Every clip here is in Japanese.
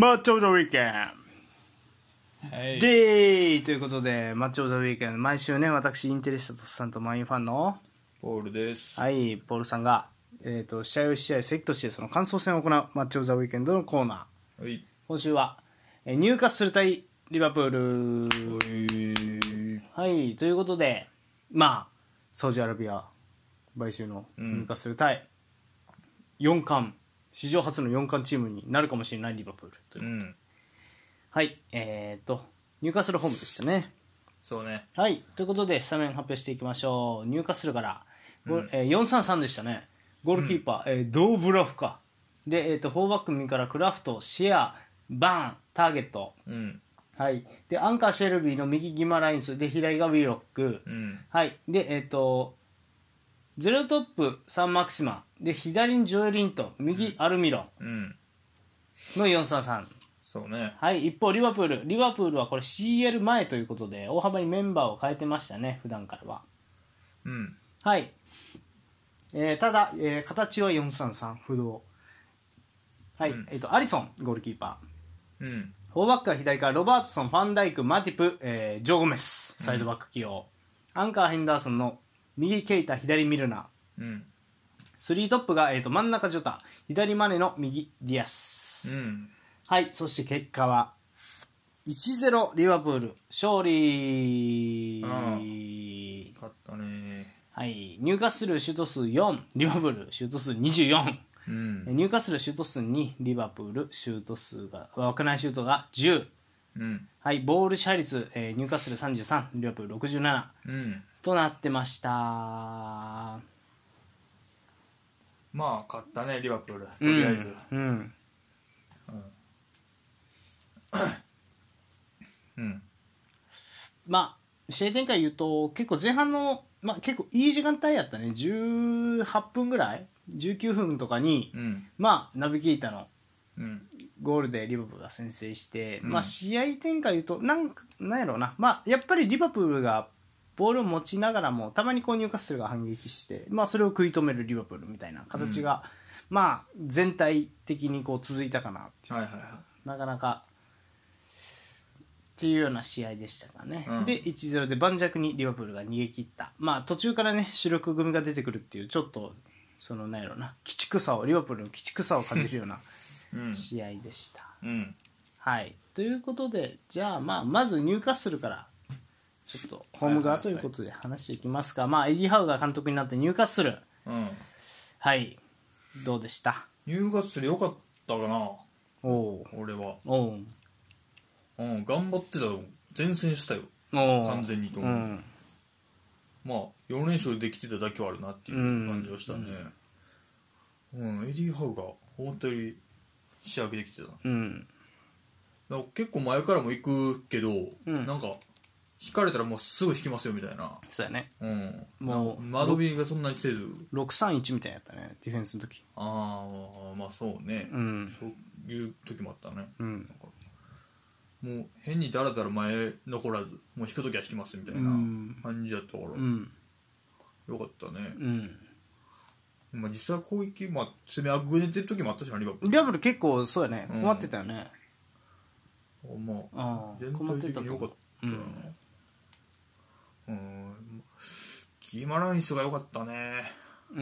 マッチョ・ザ・ウィーケンはいでーということで、マッチ・オブ・ザ・ウィーケン毎週ね、私、インテリスタトスさんとマインファンの、ポールです。はい、ポールさんが、えっ、と、試合を試合、セットして、その感想戦を行うマッチ・オブ・ザ・ウィーケンドのコーナー。はい。今週は、えーニューカッスル対リバプール。はい、ということで、まあ、サウジアラビア買収のニューカッスル対、4冠、史上初の4冠チームになるかもしれないリバプールというう。ん。はい、えっ、と、ニューカッスルホームでしたね。そうね。はい、ということで、スタメン発表していきましょう。ニューカッスルから、ゴールえー433でしたね。ゴールキーパー、えードーブラフか。で、えっ、と、4バック右からクラフト、シェア、バーン、ターゲット。うん。はい。で、アンカー、シェルビーの右ギマラインス、で、左がウィーロック。うん。はい。で、えっ、と、ゼロトップ、サンマクシマ。で、左にジョエリント、右アルミロうん。の433。そうね。はい、一方、リバプール。リバプールはこれ CL 前ということで、大幅にメンバーを変えてましたね、普段からは。うん。はい。えーただ、えー形は433、不動。はい、うんえっ、と、アリソン、ゴールキーパー。うん。フォーバックは左からロバートソン、ファンダイク、マティプ、えージョー・ゴメス、サイドバック起用。アンカー、ヘンダーソンの右ケイタ、左ミルナー。うん。スリートップが、えー、と真ん中ジョタ、左マネの右ディアス。うん。はい、そして結果は、1-0リバプール、勝利。勝ったね。はい、ニューカッスルシュート数4、リバプールシュート数24。うん。ニューカッスルシュート数2、リバプールシュート数が、枠内シュートが10。うん。はい、ボール支配率、えーニューカッスル33、リバプール67うん。となってました。まあ、勝ったね、リバプール。とりあえず。うん。うん。うん。まあ、試合展開言うと、結構前半の、まあ結構いい時間帯やったね。18分ぐらい ?19 分とかに、うん。まあ、ナビゲーターのうん。ゴールでリバプールが先制して、うんまあ試合展開言うと、なんか、なんやろうな。まあ、やっぱりリバプールがボールを持ちながらも、たまにこうニューカッスルが反撃して、まあそれを食い止めるリバプールみたいな形が、まあ全体的にこう続いたかなっていう。はいはいはなかなかっていうような試合でしたかね、うん。で1-0で盤石にリバプールが逃げ切った。まあ途中からね主力組が出てくるっていうちょっとそのなんやろな鬼畜さをリバプールの鬼畜さを感じるようない。うん。試合でした、うん。はい。ということでじゃあまあまずニューカッスルからちょっとホーム側ということで話していきますか、まあエディ・ハウが監督になってニューカッスルうん。はい。どうでした？ニューカッスル良かったかな、おお俺は。おう。うん、頑張ってたよ。善戦したよ。おう。完全にとう思う。ん。まあ4連勝できてただけはあるなっていう感じがしたね。うん、エディ・ハウが思ったより仕上げできてたな。うん。だから結構前からも行くけど、うん。なんか引かれたらもうすぐ引きますよみたいな。そうやね。うん。もうな間延びがそんなにせず。631みたいやったねディフェンスの時。ああまあそうね、うん。そういう時もあったね、うん。なんかもう変にだらだら前残らずもう引く時は引きますみたいなうん。感じだったから、うん。よかったね、うん。まあ、実際攻撃、まあ、攻めあぐねてる時もあったしなリバプール。リバブル結構そうやね。うん。困ってたよね。まあああ全困って体的に良かったなう。うんうんギマランイスが良かったね。う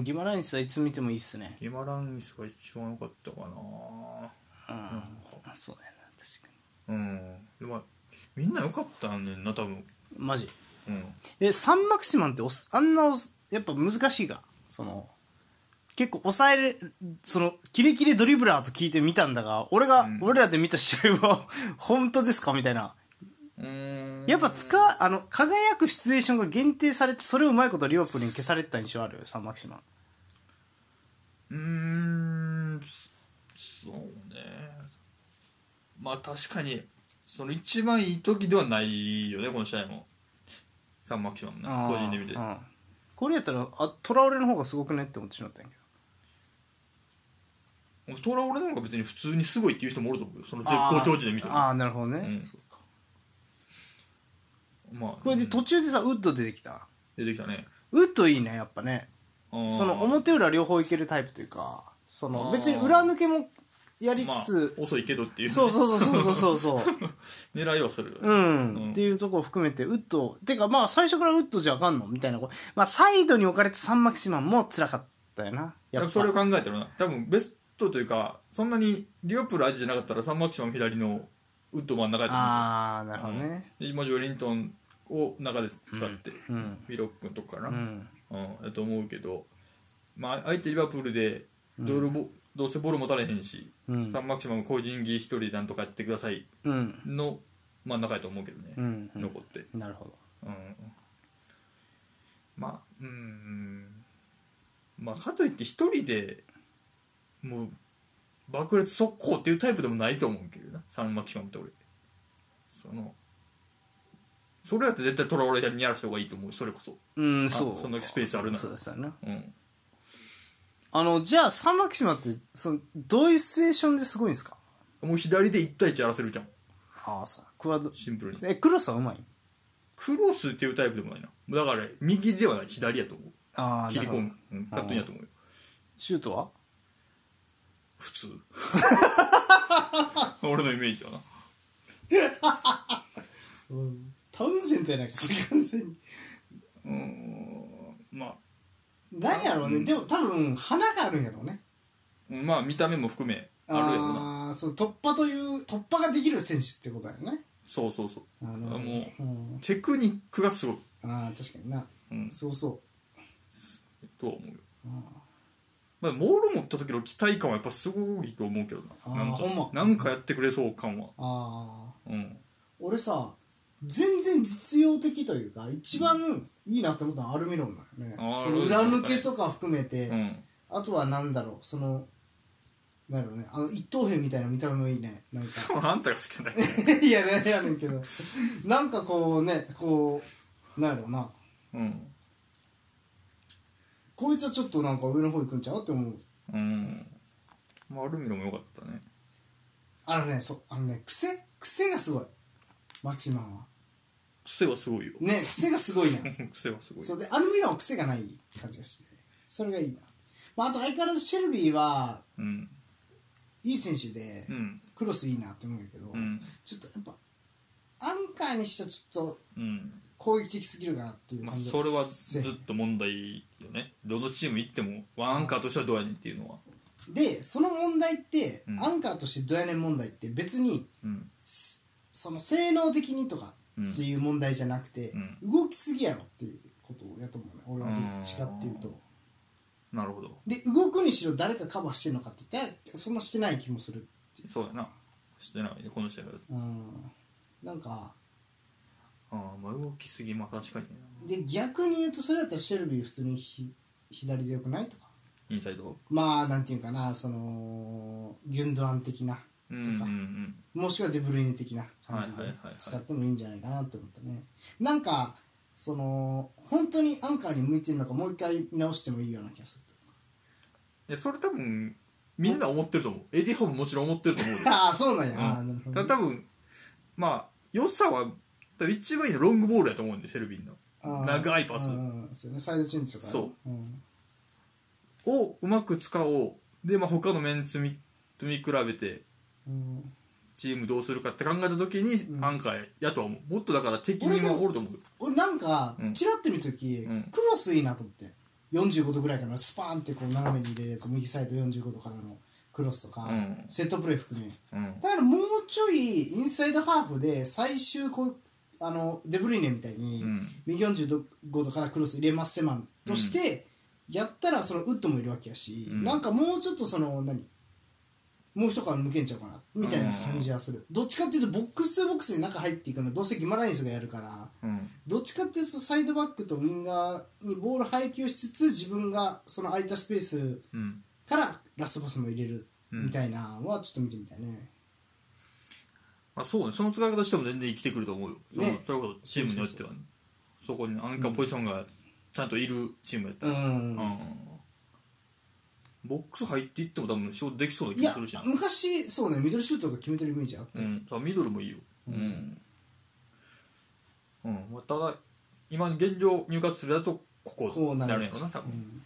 んギマランイスはいつ見てもいいっすね。ギマランイスが一番良かったかな。うんそうだよな確かうんでもみんな良かったんねんな多分。にマジ？うん。えサンマクシマンっておすあんなおすやっぱ難しいがその結構抑えれそのキレキレドリブラーと聞いてみたんだが俺が、うん。俺らで見た試合は 本当ですか？みたいな。うんやっぱ使うあの輝くシチュエーションが限定されてそれをうまいことリバプに消されてた印象あるサンマキシマン。うーんそうね。まあ確かにその一番いい時ではないよねこの試合も。サンマキシマンね個人で見て。うんこれやったらあトラオレの方がすごくねって思ってしまったんやけど。トラオレなんか別に普通にすごいっていう人もおると思うよ。その絶好調時で見てもああなるほどね、うんまあこれで途中でさウッド出てきた？出てきたね。ウッドいいねやっぱね。その表裏両方いけるタイプというかその別に裏抜けもやりつつ、まあ、遅いけどっていう、ね、そうそうそうそうそうそう。狙いはする。よね、うん、うんっていうところを含めてウッドてかまあ最初からウッドじゃあかんの？みたいな。まあサイドに置かれたサンマキシマンも辛かったよな。やっぱ。それを考えたらな。多分ベストというかそんなにリオプール相手じゃなかったらサンマキシマン左のウッド真ん中やと思う。ああなるほどね。で今ジョエリントンを中で使って、うん。ウィロックのとこかな、ううん。んやと思うけど、まあ、相手リバプールでドールボ、どうせボール持たれへんし、うん。サンマキシマム個人技一人でなんとかやってください。うん。の真ん中やと思うけどね、うん。うん。残って、なるほど。うん、まあうん。まあかといって一人でもう爆裂速攻っていうタイプでもないと思うけどな。サンマキシマムって俺。そのそれやって絶対トラオレにやらせた方がいいと思う。それこそ。うんそう。そんなスペースあるなら。そうですよね。うん。あのじゃあサンマキシマンってそのどういうシチュエーションですごいんですか？もう左で1対1やらせるじゃん。ああそう。クワッドシンプルに。えクロスはうまい？クロスっていうタイプでもないなだから右ではない左やと思う。ああ切り込む。なる、うん、カットインやと思うよ。シュートは？普通。俺のイメージだな タウンセントやないかそれ完全に。うんまあ。何やろうね。でも多分花があるんやろうね。うんまあ見た目も含めあるやろな。ああそう突破という突破ができる選手ってことだよね。そうそうそう。あのあもううん。テクニックがすごい、ああ確かにな。うん、そう。そとは思うよ。うあまあ、モール持った時の期待感はやっぱすごいと思うけどあーななんかほんま。なんかやってくれそう感は。あー。うん。俺さ全然実用的というか一番いいなって思ったのはアルミロンだよね。あーその裏抜けとか含めて、うん。あとはなんだろうそのなんだろうねあの一等兵みたいな見た目もいいね。なんか。あんたが好きだね いやねやねんけど。なんかこうねこうなんやろうな。うん。こいつはちょっとなんか上の方行くんちゃうって思う。うん。まあアルミロも良かったね。あのねそうあのね癖？癖がすごい。マキシマンは癖はすごいよ。ね癖がすごいね 癖はすごい。そうでアルミロンは癖がない感じがしてそれがいいな、まあ、あと相変わらずシェルビーはうん。いい選手で、うん。クロスいいなって思うんだけど、うん。ちょっとやっぱアンカーにしてはちょっとうん。攻撃的すぎるかなっていうまあ感じそれはせずっと問題よね。どのチーム行ってもワンアンカーとしてはどうやねんっていうのは。でその問題って、うん。アンカーとしてどやねん問題って別にうん。その性能的にとかうんっていう問題じゃなくて、うん。動きすぎやろっていうことをやと思うね。俺はどっちかっていうと。なるほど。で動くにしろ誰かカバーしてるのかって言ったらそんなしてない気もするそうやな。してない。ねこの試合はうん。なんかああまあ動きすぎまあ確かにで逆に言うとそれだったらシェルビー普通にひ左でよくないとか。インサイド？まあなんていうかなそのギュンドアン的なうんうんうん。もしくはデブルイネ的な感じで使ってもいいんじゃないかなと思ったね。なんかその本当にアンカーに向いてるのかもう一回見直してもいいような気がするでそれ多分みんな思ってると思う。エディホーももちろん思ってると思うよ。ああそうなんや、うん。なるほどただ多分まあ良さは一番いいのロングボールやと思うんでフェルビンの。長いパス。うんそうね。サイドチェンジとか。ね、そう。ん。をうまく使おう。で、まあ、他のメンツ見と見比べて。うんチームどうするかって考えた時にうん。アンカーやとは思う。もっとだから敵にもおると思う。俺なんかうん。チラッて見た時、うん。クロスいいなと思って。45度ぐらいからスパーンってこう斜めに入れるやつ右サイド45度からのクロスとか、うん。セットプレー含め。うん。だからもうちょいインサイドハーフで最終こうあのデブルイネみたいに、うん。右45度からクロス入れますせまんとして、やったらそのウッドもいるわけやし、うん。なんかもうちょっとその何？もう一皮抜けんちゃうかな。みたいな感じはする、どっちかっていうとボックス2ボックスに中入っていくのどうせギマラインスがやるから。うん。どっちかっていうとサイドバックとウィンガーにボール配球しつつ自分がその空いたスペースうん。からラストパスも入れる。うん。みたいなのはちょっと見てみたいね、まあ、そうね。その使い方しても全然生きてくると思うよ、ね。それこそチームによってはね、そこにアンカーポジションがちゃんといるチームやったら、うん。うんボックス入っていっても多分仕事できそうない気がやするしな。昔そうねミドルシュートが決めてるイメージあった、うん、ミドルもいいよ。うん。うん、ただ今現状入荷するだとこここうなるなるんやろな多分、うん。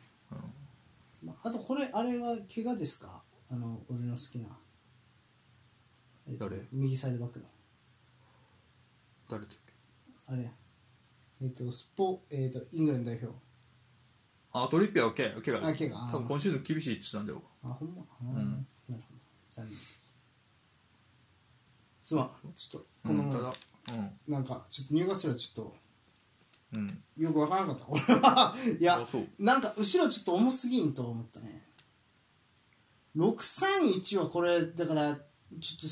まあ、あとこれあれは怪我ですか？あの俺の好きな。えっと誰？右サイドバックの。誰だっけ？あれや。えっとスポえっとイングランド代表あトリッピアは怪我怪我あ怪我あー。多分今シーズン厳しいって言ってたんだよあほんま？あーん。なるほど残念です。すまん。ちょっとこの、うんただなんかちょっと入荷すらちょっとうん。うんよくわからなかった。俺 はいやなんか後ろちょっと重すぎんと思ったね。631はこれだからちょっと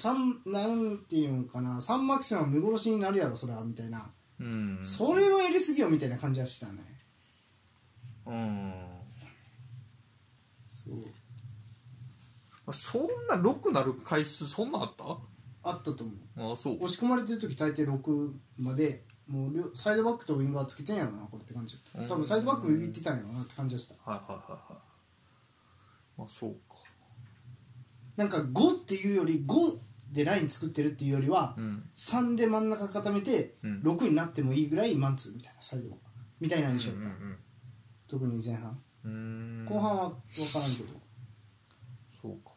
3なんていうんかな。3マキシマム見殺しになるやろそれはみたいな、うん。それをやりすぎよみたいな感じはしたねうん。そう。あそんな6なる回数そんなんあった？あったと思う。あそう。押し込まれてる時大抵6までもう両サイドバックとウインガーつけてんやろなこれって感じだった。多分サイドバックビビってたんやろなって感じでした。はいはいはいはいまあそうか。なんか5っていうより5でライン作ってるっていうよりは、うん。3で真ん中固めてうん。6になってもいいぐらいマンツーみたいなサイドみたいな印象だった、うん特に前半。うんうん。後半は分からんけど。そうか。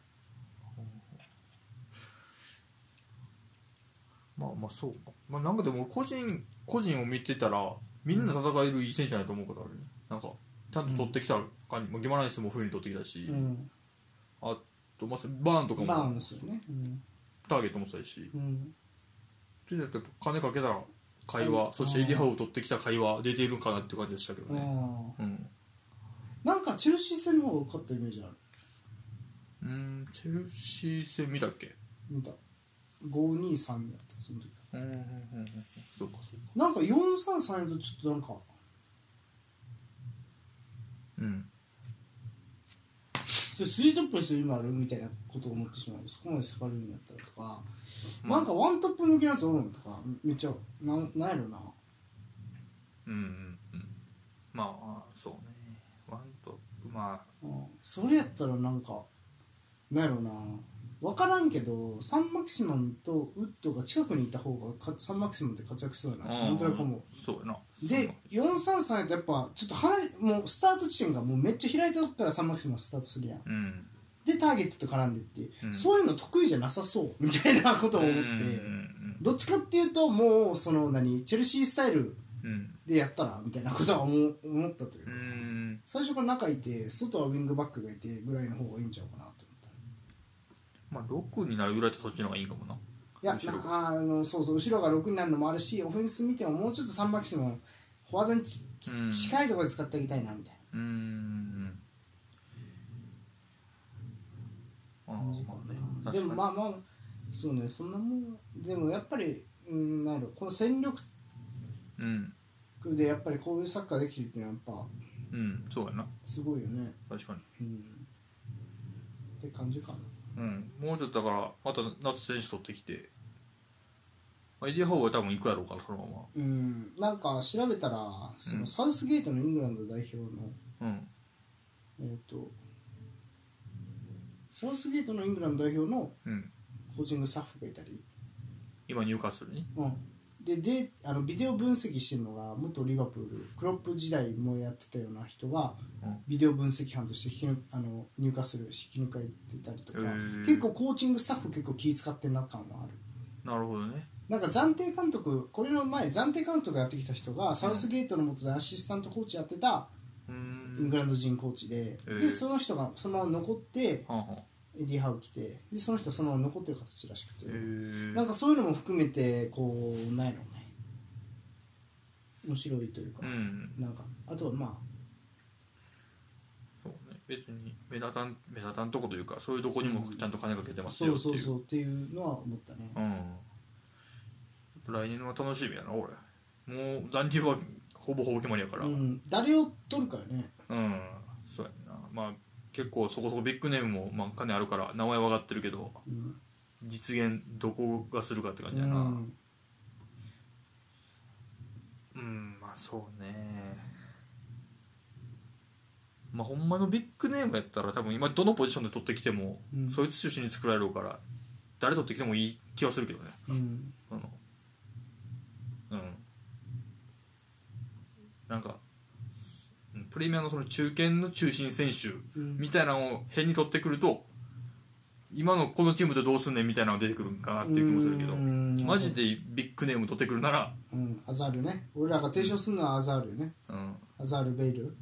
まあまあそうか。まあなんかでも個人個人を見てたらみんな戦えるいい選手じゃないと思うことあるね。なんかちゃんと取ってきた感じ、まあギマランスも冬に取ってきたし、うん。あとまあバーンとかバーンもですよね。うん、ターゲットもそうやし。うん、っとやっぱ金かけたら会話、うんそしてエディハウを取ってきた会話出ているかなって感じでしたけどね。あうん。ーなんかチェルシー戦の方が勝ったイメージある？うんチェルシー戦見たっけ？見た。523やったその時。うんうんうんうんそうかそうか。なんか433やとちょっとなんかうんそれスリートップにする意味あるみたいなことを思ってしまうそこまで下がるんやったらとか、まあ。なんかワントップ向きのやつおるの？とかめっちゃなんなんやろな。うんうんうん。まあそうね。ワントップまあ。うん。それやったらなんかなんやろな。分からんけどサンマキシマムとウッドが近くにいた方がかサンマキシマムって活躍しそうやな。なんとなく思う。そうやなで433やとやっぱちょっと離れもうスタート地点がもうめっちゃ開いたとこからサンマキシマムスタートするやん。うん。でターゲットと絡んでって、うん。そういうの得意じゃなさそうみたいなことを思って、うんうんどっちかっていうともうその何チェルシースタイルうんでやったらみたいなことは思ったといううか、ん。最初から中いて外はウィングバックがいてぐらいの方がいいんちゃうかなと思った。まあ6になるぐらいとそっちの方がいいかもな。いやあのそうそう後ろが6になるのもあるしオフェンス見てももうちょっと3バックスのフォワードにうん近いところで使ってあげたいなみたいな。うんああまあね。でもまあまあそうね。そんなもんでもやっぱりうんなんやろ。この戦力うんでやっぱりこういうサッカーできるっていうのはやっぱうん。そうやな。すごいよね。確かに。うん。って感じかな。うん。もうちょっとだからまた夏選手取ってきてまあエディハウは多分行くやろうからそのまうん。なんか調べたらそうのん。サウスゲートのイングランド代表のまうん。えっ、とサウスゲートのイングランド代表のうん。コーチングスタッフがいたり、今入荷するにうん、でであのビデオ分析してるのが元リバプールクロップ時代もやってたような人がうん。ビデオ分析班として引き抜あの入荷する引き抜かれてたりとか。へー。結構コーチングスタッフ結構気使ってるな感はある。なるほどねなんか暫定監督これの前暫定監督やってきた人がサウスゲートの下でアシスタントコーチやってたイん。ングランド人コーチで、でその人がそのまま残ってエディ・ハウ来てでその人はそのまま残ってる形らしくて、なんかそういうのも含めてこうないのね。面白いというか、うん。なんかあとはまそうね。別に目立たん目立たんとこというかそういうとこにもちゃんと金かけてあますそう。そうよっていうそうっていうのは思ったね、うん来年の楽しみやな俺。もう残留はほぼほぼ決まりやから。ううん、ん、誰を取るかよね。そうやな。まあ結構そこそこビッグネームも、まあ、金あるから名前は上がってるけどうん、実現どこがするかって感じやな。うん。うんまあそうね。まあほんまのビッグネームやったら多分今どのポジションで取ってきても、うん。そいつ中心に作られるから誰取ってきてもいい気はするけどね。うん。あのうんなんかうんプレミアのその中堅の中心選手うん。みたいなのを変に取ってくると今のこのチームとどうすんねんみたいなのが出てくるんかなっていう気もするけどうん。マジでビッグネーム取ってくるならうん。アザールね。俺らが提唱するのはアザールよね。うん。アザール・ベイル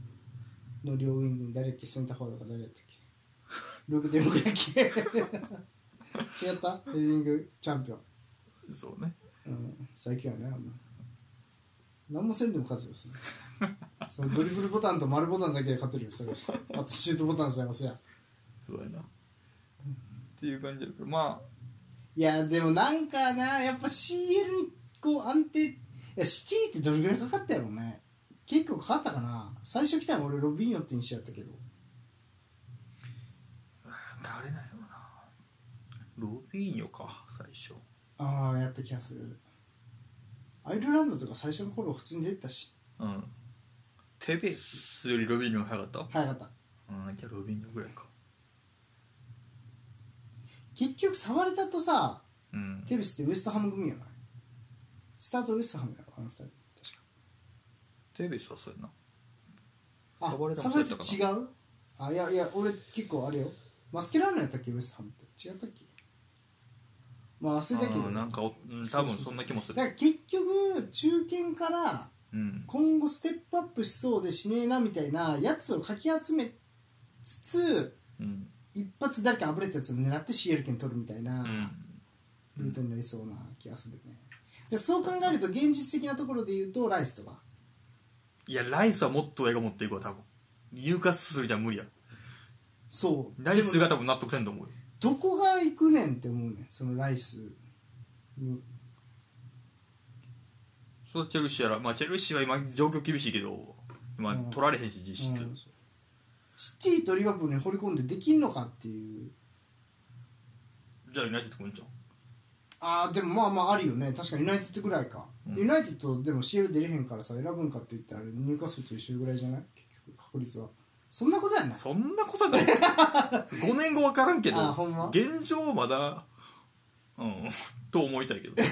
の両ウィングに誰だっけセンターフォワードが誰だったっけ？ルーク・デングやっけ？違った？ヘディングチャンピオン、そうね。うん、最近はねあんな何もせんでも勝つよそれ。そのドリブルボタンと丸ボタンだけで勝てるよそれあとシュートボタンさえ押せやそうやな。っていう感じだけどまあ。いやでもなんかなやっぱ CL にこう安定いやシティってどれぐらいかかったやろうね。結構かかったかな。最初来たの俺ロビンヨって印象やったけど。誰なんやろな。ロビーニョか最初。ああやった気がするアイルランドとか最初の頃普通に出てたし。うん。テベスよりロビーニョが早かった？早かった。うんじゃあロビーニョぐらいか。結局触れたとさうん。テベスってウエストハム組やない？スタートウエストハムやろあの二人。確か。テベスはそうやな。あ触れた触れもそうやったかたと違う？あいやいや俺結構あれよ。マスケラーノやったっけ？ウエストハムって。違ったっけ？まあ忘れたけど。なんかおうん多分そんな気もする。だから結局中堅からうん。今後ステップアップしそうでしねえなみたいなやつをかき集めつつうん。一発誰かあぶれたやつを狙って CL 権取るみたいなうん。ルートになりそうな気がするね。でそう考えると現実的なところで言うとライスとかいやライスはもっと上が持っていくわ多分。ニューカッスルじゃ無理や。そう。ライスが多分納得せんと思うよどこが行くねんって思うねんそのライスに。そのチェルシーやらまあチェルシーは今状況厳しいけどまあうん。取られへんし実質。うんシティとリバプールに掘り込んでできんのかっていう。じゃあユナイテッド来るんちゃう？ああでもまあまああるよね。確かユナイテッドぐらいか、うん。ユナイテッドでも CL 出れへんからさ選ぶんかって言ったらニューカッスルと一緒ぐらいじゃない？結局確率はそんなことやな。いそんなことな。い5年後分からんけどあほんま？現状まだうんと思いたいけど。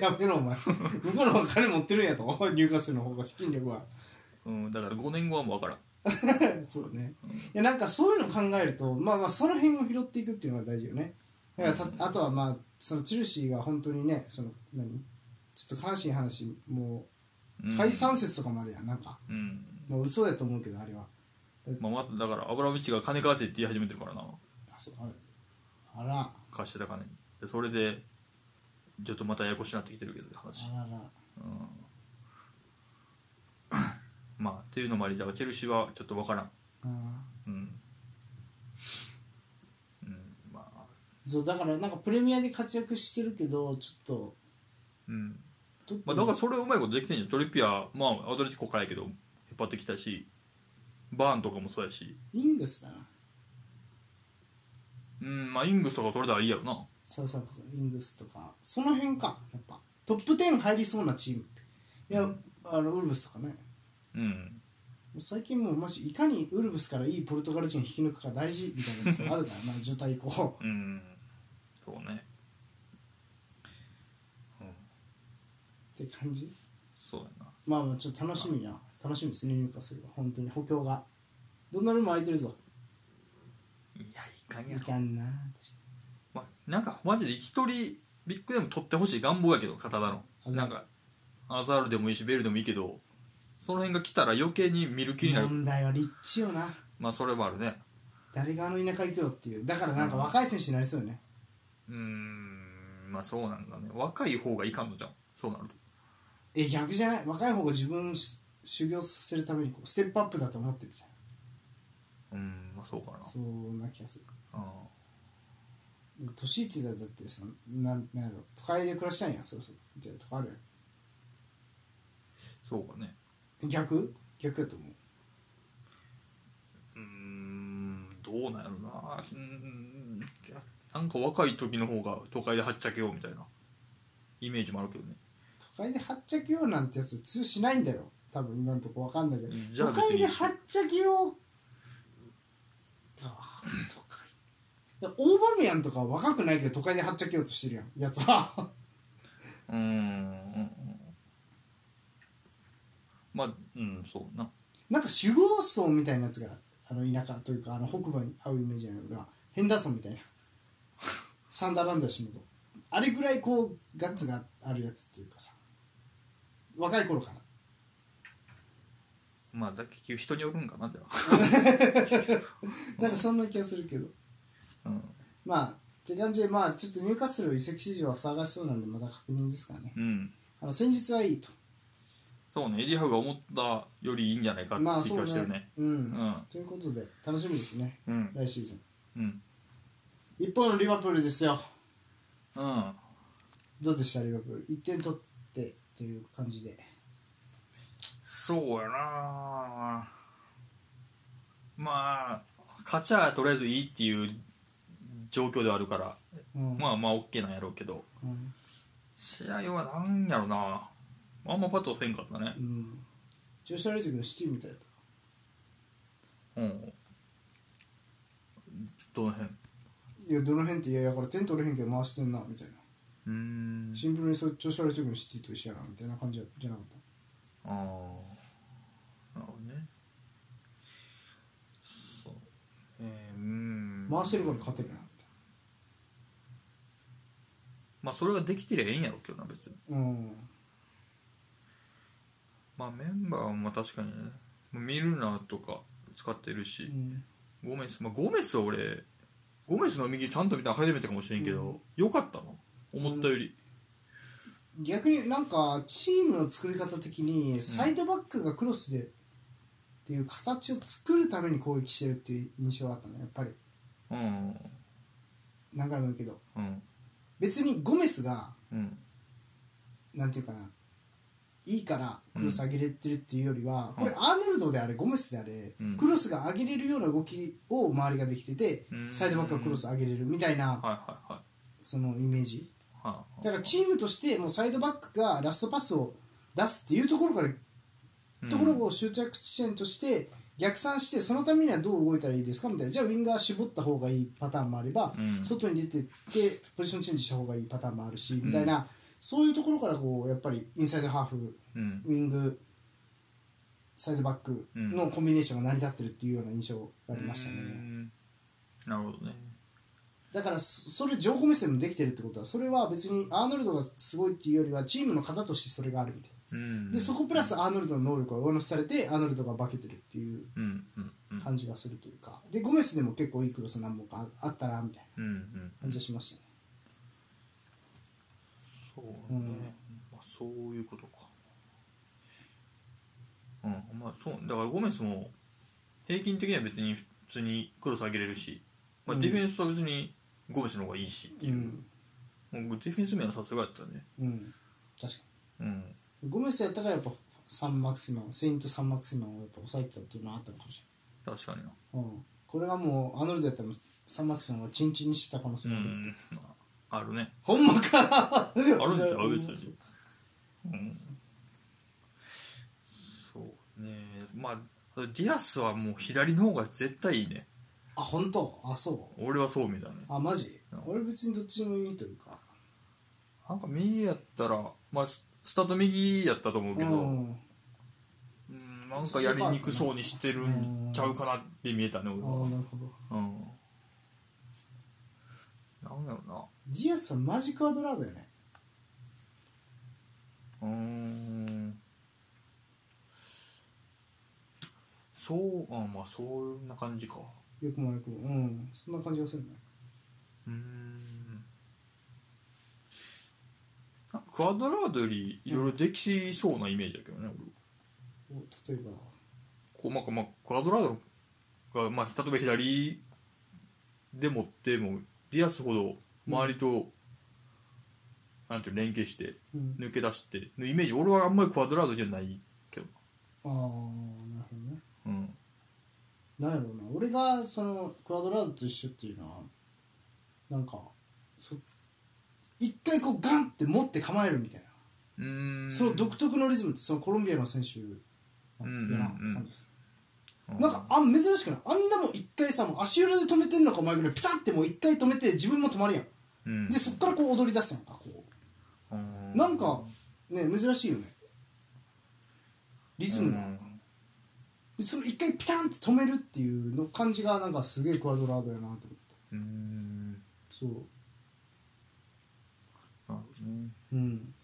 やめろお前。向こうの方が金持ってるんやと。入荷数の方が資金力は。うんだから5年後はもう分からん。そうね、いやなんかそういうの考えるとまあまあその辺を拾っていくっていうのが大事よね。だからたあとはまあそのチェルシーが本当にねその何？ちょっと悲しい話もううん。解散説とかもあるやんなんか。うん。もう嘘だと思うけどあれはまあ、まただからアブラモビッチが金貸せって言い始めてるからな。あそうあれあら貸してた金に。でそれでちょっとまたややこしくなってきてるけど話。あらら。まあっていうのもありだからチェルシーはちょっと分からん。あうん。うんまあ。そうだからなんかプレミアで活躍してるけどちょっと。うん。ちょっとまあ、だからそれうまいことできてんじゃん。トリッピアーまあアドレティコからやけど引っ張ってきたしバーンとかもそうやし。イングスだな。うんまあイングスとか取れたらいいやろな。そうそうそうイングスとか。その辺かやっぱ。トップ10入りそうなチームって。いやあのウルブスとかね。うん。最近もうマジいかにウルブスからいいポルトガル人引き抜くか大事みたいなとこあるからな除隊以降うん。そうね。うん。って感じ？そうやな。まあまあちょっと楽しみな楽しみですね入荷するわ本当に補強が。どんなルーム空いてるぞ。いやいかんいやろ。かんなまあ、なんかマジで一人ビッグネーム取ってほしい願望やけど片田の。アザールなんかアザールでもいいしベルでもいいけどその辺が来たら余計に見る気になる。問題は立地よな。まあそれもあるね。誰があの田舎行くよっていう。だからなんか若い選手になりそうよね、うーん。まあそうなんだね。若い方がいかんのじゃん。そうなると。え逆じゃない？若い方が自分し修行させるためにこうステップアップだと思ってるじゃん。うんまあそうかな。そうな気がする。あ年いってたらだってさなんなんやろ都会で暮らしたいんや。そうそう。みたいなとこあるやそうかね。ん逆？逆やと思う。うーんどうなんやろな。うーんなんか若い時の方が都会ではっちゃけようみたいなイメージもあるけどね。都会ではっちゃけようなんてやつ通用しないんだよ多分今のとこわかんないけどじゃあ都会で別に。いいっすよはっちゃけよう。あー都会。いやオーバメヤンとかは若くないけど都会ではっちゃけようとしてるやんやつは。うーんまあうんそうな。なんか守護層みたいなやつがあの田舎というかあの北部に合うイメージなの俺はヘンダーソンみたいな。サンダーランド吉本あれぐらいこうガッツがあるやつっていうかさ。若い頃からまあだ結局人によるんかなじゃ なんかそんな気がするけど。あ、うん。まあって感じでまあちょっと入荷する移籍市場は探しそうなんでまた確認ですからね。うん、あの戦術はいいと。そうねエディハウが思ったよりいいんじゃないかって気がしてるね。うん、うん。ということで楽しみですね。うん。来シーズン。うん。一方のリバプールですよ。うん。どうでしたリバプール？1点取ってっていう感じでそうやな。まあ勝ちゃとりあえずいいっていう状況ではあるから。うん、まあまあ OK なんやろうけど。うん。試合はなんやろな。あんまパッとせんかったね。うん。調子悪い時のシティみたいだった。うん。どの辺？いやどの辺っていやいやこれ点取れへんけど回してんなみたいな。うーん。シンプルにそう調子悪い時のシティと一緒やなみたいな感じじゃなかっああなるほどねそうえー、うーん。た回してるから勝てるなみまあそれができてりゃええんやろうけどな別に。うん。まあメンバーはまあ確かにねミルナーとか使ってるし、ゴメス、まあ、ゴメスは俺ゴメスの右ちゃんと見たの初めてかもしれんけど、よかったの。思ったより、逆になんかチームの作り方的にサイドバックがクロスでっていう形を作るために攻撃してるっていう印象があったねやっぱり。うん。何回も言うけど。うん。別にゴメスがうん。なんていうかないいからクロス上げれてるっていうよりは、うん。これアーノルドであれゴメスであれ、うん。クロスが上げれるような動きを周りができてて、うん。サイドバックがクロス上げれるみたいな、はいはいはい。そのイメージ。はいだからチームとしてもうサイドバックがラストパスを出すっていうところから、うんところを終着地点として逆算してそのためにはどう動いたらいいですかみたいな。じゃあウィンガー絞った方がいいパターンもあれば、うん。外に出てってポジションチェンジした方がいいパターンもあるし、みたいなそういうところからこうやっぱりインサイドハーフうん。ウィングサイドバックのコンビネーションが成り立ってるっていうような印象がありましたね、うん。なるほどね。だからそそれ情報目線もできてるってことはそれは別にアーノルドがすごいっていうよりはチームの型としてそれがあるみたいでそこプラスアーノルドの能力が上乗せされてアーノルドが化けてるっていううんうんうん。感じがするというか。でゴメスでも結構いいクロス何本かあったなみたいなうんうん感じがしましたね。そうね、うん。まあ、そういうことか。うん。まあそう。だからゴメスも平均的には別に普通にクロス上げれるし、まあ、うん。ディフェンスは別にゴメスの方がいいしっていう。う、ん。もうディフェンス面はさすがやったね。うん。確かうん。にゴメスやったからやっぱサンマクシマンセイントサンマクシマンをやっぱ抑えてたっていうのはあったのかもし確かにな。れない、うん、これはもうアーノルドやったらサンマクシマンはチンチンにしてた可能性うもある、んまああるね。ほんまかあるんちゃう別に。うん。そうね。まあディアスはもう左の方が絶対いいね。あ本当？あそう？俺はそうみたいね。あマジ？うん。俺別にどっちでもいいというか。なんか右やったらまあススタート右やったと思うけど、うん。うんなんかやりにくそうにしてるんちゃうかなって見えたね俺ああはなるほど。うん。なんだろうな。ディアスはマジクアドラードよね。うーん。そうあまあそんな感じか。よくも悪くも。うん。そんな感じがするね。うーんクアドラードよりいろいろできそうなイメージだけどね、俺。お例えば。こうまあまあクアドラードが、まあ、例えば左で持ってもディアスほど周りと、なんていうの連携してうん。抜け出してのイメージ俺はあんまりクアドラードにはないけど。ああなるほどね。うん。なんやろうな。俺がそのクアドラードと一緒っていうのはなんかそ一回こうガンって持って構えるみたいな、その独特のリズムってそのコロンビアの選手うんやなって感じです、うんなんかあん珍しくない？あんなもん一回さもう足裏で止めてんのか前ぐらいピタってもう一回止めて自分も止まるやん。うん。でそっからこう踊り出すやんかこう。うなんかね珍しいよね。リズムが、うん。でその一回ピタンって止めるっていうの感じがなんかすげえクアドラードやなと思って。うーん。そうねうん。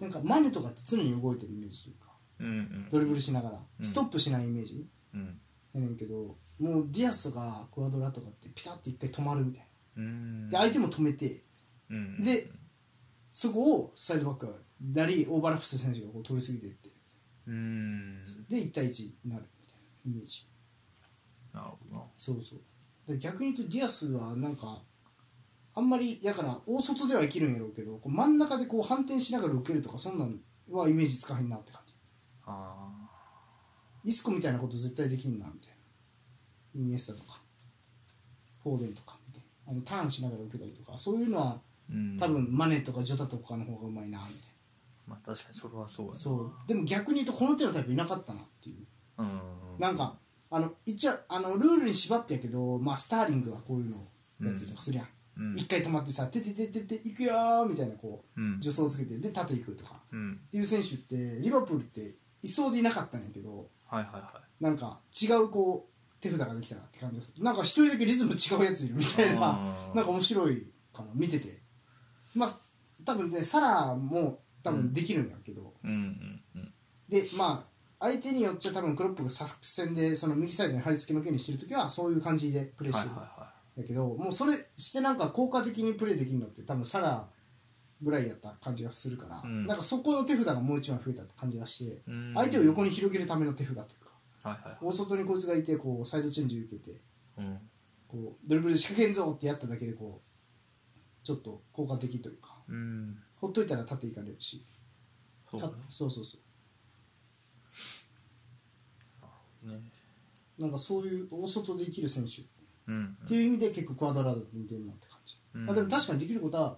なんかマネとかって常に動いてるイメージというか。うんうん。ドリブルしながら。うん。ストップしないイメージ。うん。やねんけどもうディアスとかクアドラードとかってピタッて一回止まるみたいうん。なで相手も止めて。うんでそこをサイドバックがなりオーバーラップする選手がこう通り過ぎていって。うん。で1対1になるみたいなイメージ。なるほど。なそうそう。で逆に言うとディアスはなんかあんまりだから大外では生きるんやろうけどこう真ん中でこう反転しながら受けるとかそんなんはイメージつかへんなって感じ。あイスコみたいなこと絶対できんなみたいな。イニエスタとか。フォーデンとかみたいな。あのターンしながら受けたりとか。そういうのはーうん。多分マネとかジョタとかの方がうまいなみたいまあ確かにそれはそうやな。なそう。でも逆に言うとこの手のタイプいなかったなっていう。うん。なんかあの一応あのルールに縛ってやけど、まあ、スターリングはこういうのをやってとかするやん、うん。一回止まってさ「ててててて行くよー」みたいなこううん。助走をつけてで縦行くとか。うん。いう選手ってリバプールっていそうでいなかったんやけどはいはいはなんか違うこう手札ができたなって感じがする。なんか一人だけリズム違うやついるみたいなあー。なんか面白いかな見てて。まあ多分ねサラも多分できるんやけど、いうんうんうん。でまあ相手によっちゃ多分クロップが作戦でその右サイドに貼り付けの件にしてる時はそういう感じでプレーしてる、はいはいはだけどもうそれしてなんか効果的にプレーできるのって多分サラぐらいやった感じがするから、うん。なんかそこの手札がもう一枚増えたって感じがして相手を横に広げるための手札というかはいはいはい。大外にこいつがいてこうサイドチェンジ受けてうん。こうドリブルで仕掛けんぞってやっただけでこうちょっと効果的というかうん。ほっといたら縦いかれるし。そうそうそうそねう。なんかそういう大外で生きる選手うんっていう意味で結構クアドラと似てるなって感じ、うん。まあ、でも確かにできることは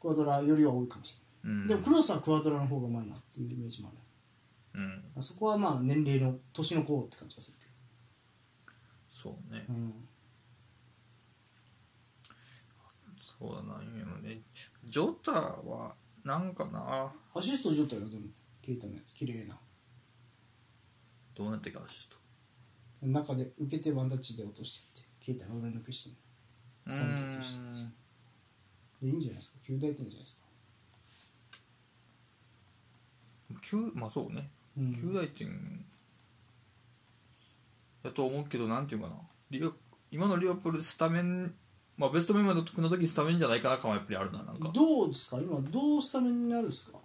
クアドラよりは多いかもしれない、うん。でもクロスはクアドラの方がうまいなっていうイメージもある。うん。あそこはまあ年齢の年の子って感じがするけそうね。ど、うん、そうだなんやろね。ジョタはなんかな？アシスト状態はでも。ケイタのやつ。綺麗な。どうなってかアシスト？中で受けてワンタッチで落としていってケイタが裏抜きしてうポンと落としてでいいんじゃないですか？9大点じゃないですか？九まあそうね。うん。9大点やと思うけどなんていうかな。リア今のリアプールスタメンまあベストメンバーの時スタメンじゃないかな感はやっぱりあるななんか。どうですか？今どうスタメンになるんですか？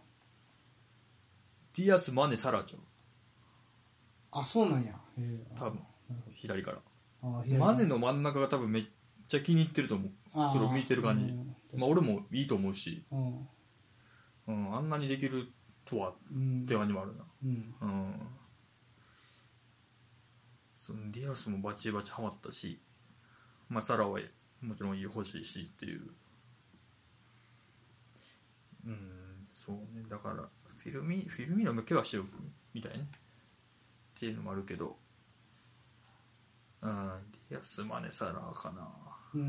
ディアスマネサラちゃうあそうなんや。多分。左から。あマネの真ん中が多分めっちゃ気に入ってると思う。クロップ見てる感じ。うんまあ俺もいいと思うし、うん。うん、あんなにできるとはうんって感じもあるな。うん。うん。そのディアスもバチバチハマったし、まあ、サラはもちろん欲しいしっていう。うんそうね。だからフィルミフィルミーノも怪我してるみたいね。っていうのもあるけどうん。ディアスマネサラかな。うん。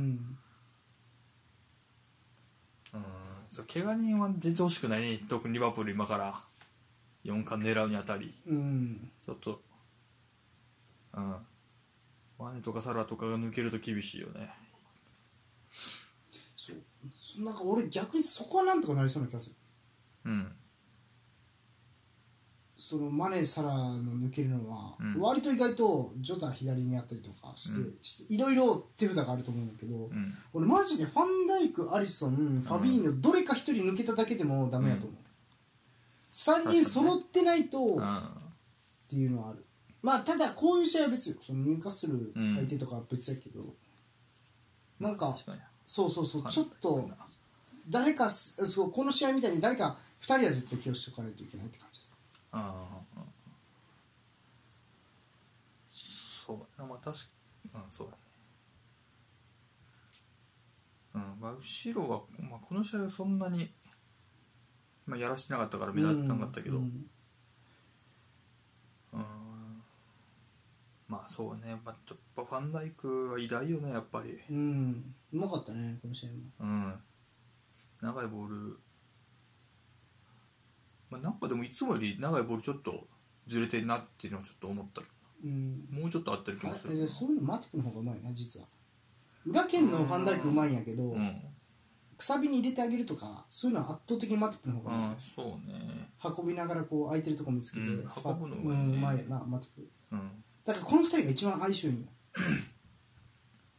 うん。そう怪我人は全然欲しくないね。特にリバプール今から。4冠狙うにあたり。うん。ちょっと。うん。マネとかサラとかが抜けると厳しいよね。そう。なんか俺逆にそこはなんとかなりそうな気がする。うんそのマネーサラの抜けるのは、うん。割と意外とジョタ左にやったりとかして,、うん。していろいろ手札があると思うんだけど、うん。俺マジでファンダイクアリソンファビーニョ、どれか一人抜けただけでもダメやと思う、3人揃ってないとっうん。ていうのはある。まあただこういう試合は別よ。その入荷する相手とかは別やけど、なんか確かに。そうそうそうはいちょっと誰かすそうこの試合みたいに誰か2人は絶対起用しておかないといけないって感じああそう。だなまあ確かうんそうだね。うん。まあ後ろは、まあ、この試合はそんなに、まあ、やらしてなかったから目立たなかったけど、うん。まあそうね、まあ、やっぱファンダイクは偉大よねやっぱりうん。うまかったねこの試合もうん。長いボール、まあ、なんかでもいつもより長いボールちょっとずれてるなっていうのはちょっと思った。うん。もうちょっとあったり気もする。そういうのマティプの方がうまいな実は。裏剣のファンダイクうまいんやけど、うん。くさびに入れてあげるとかそういうのは圧倒的にマティップの方がいい、うんそうね。運びながらこう空いてるとこ見つけて、うん運ぶのううまいねんうまいよなマティップうん。だからこの二人が一番相性いいんよ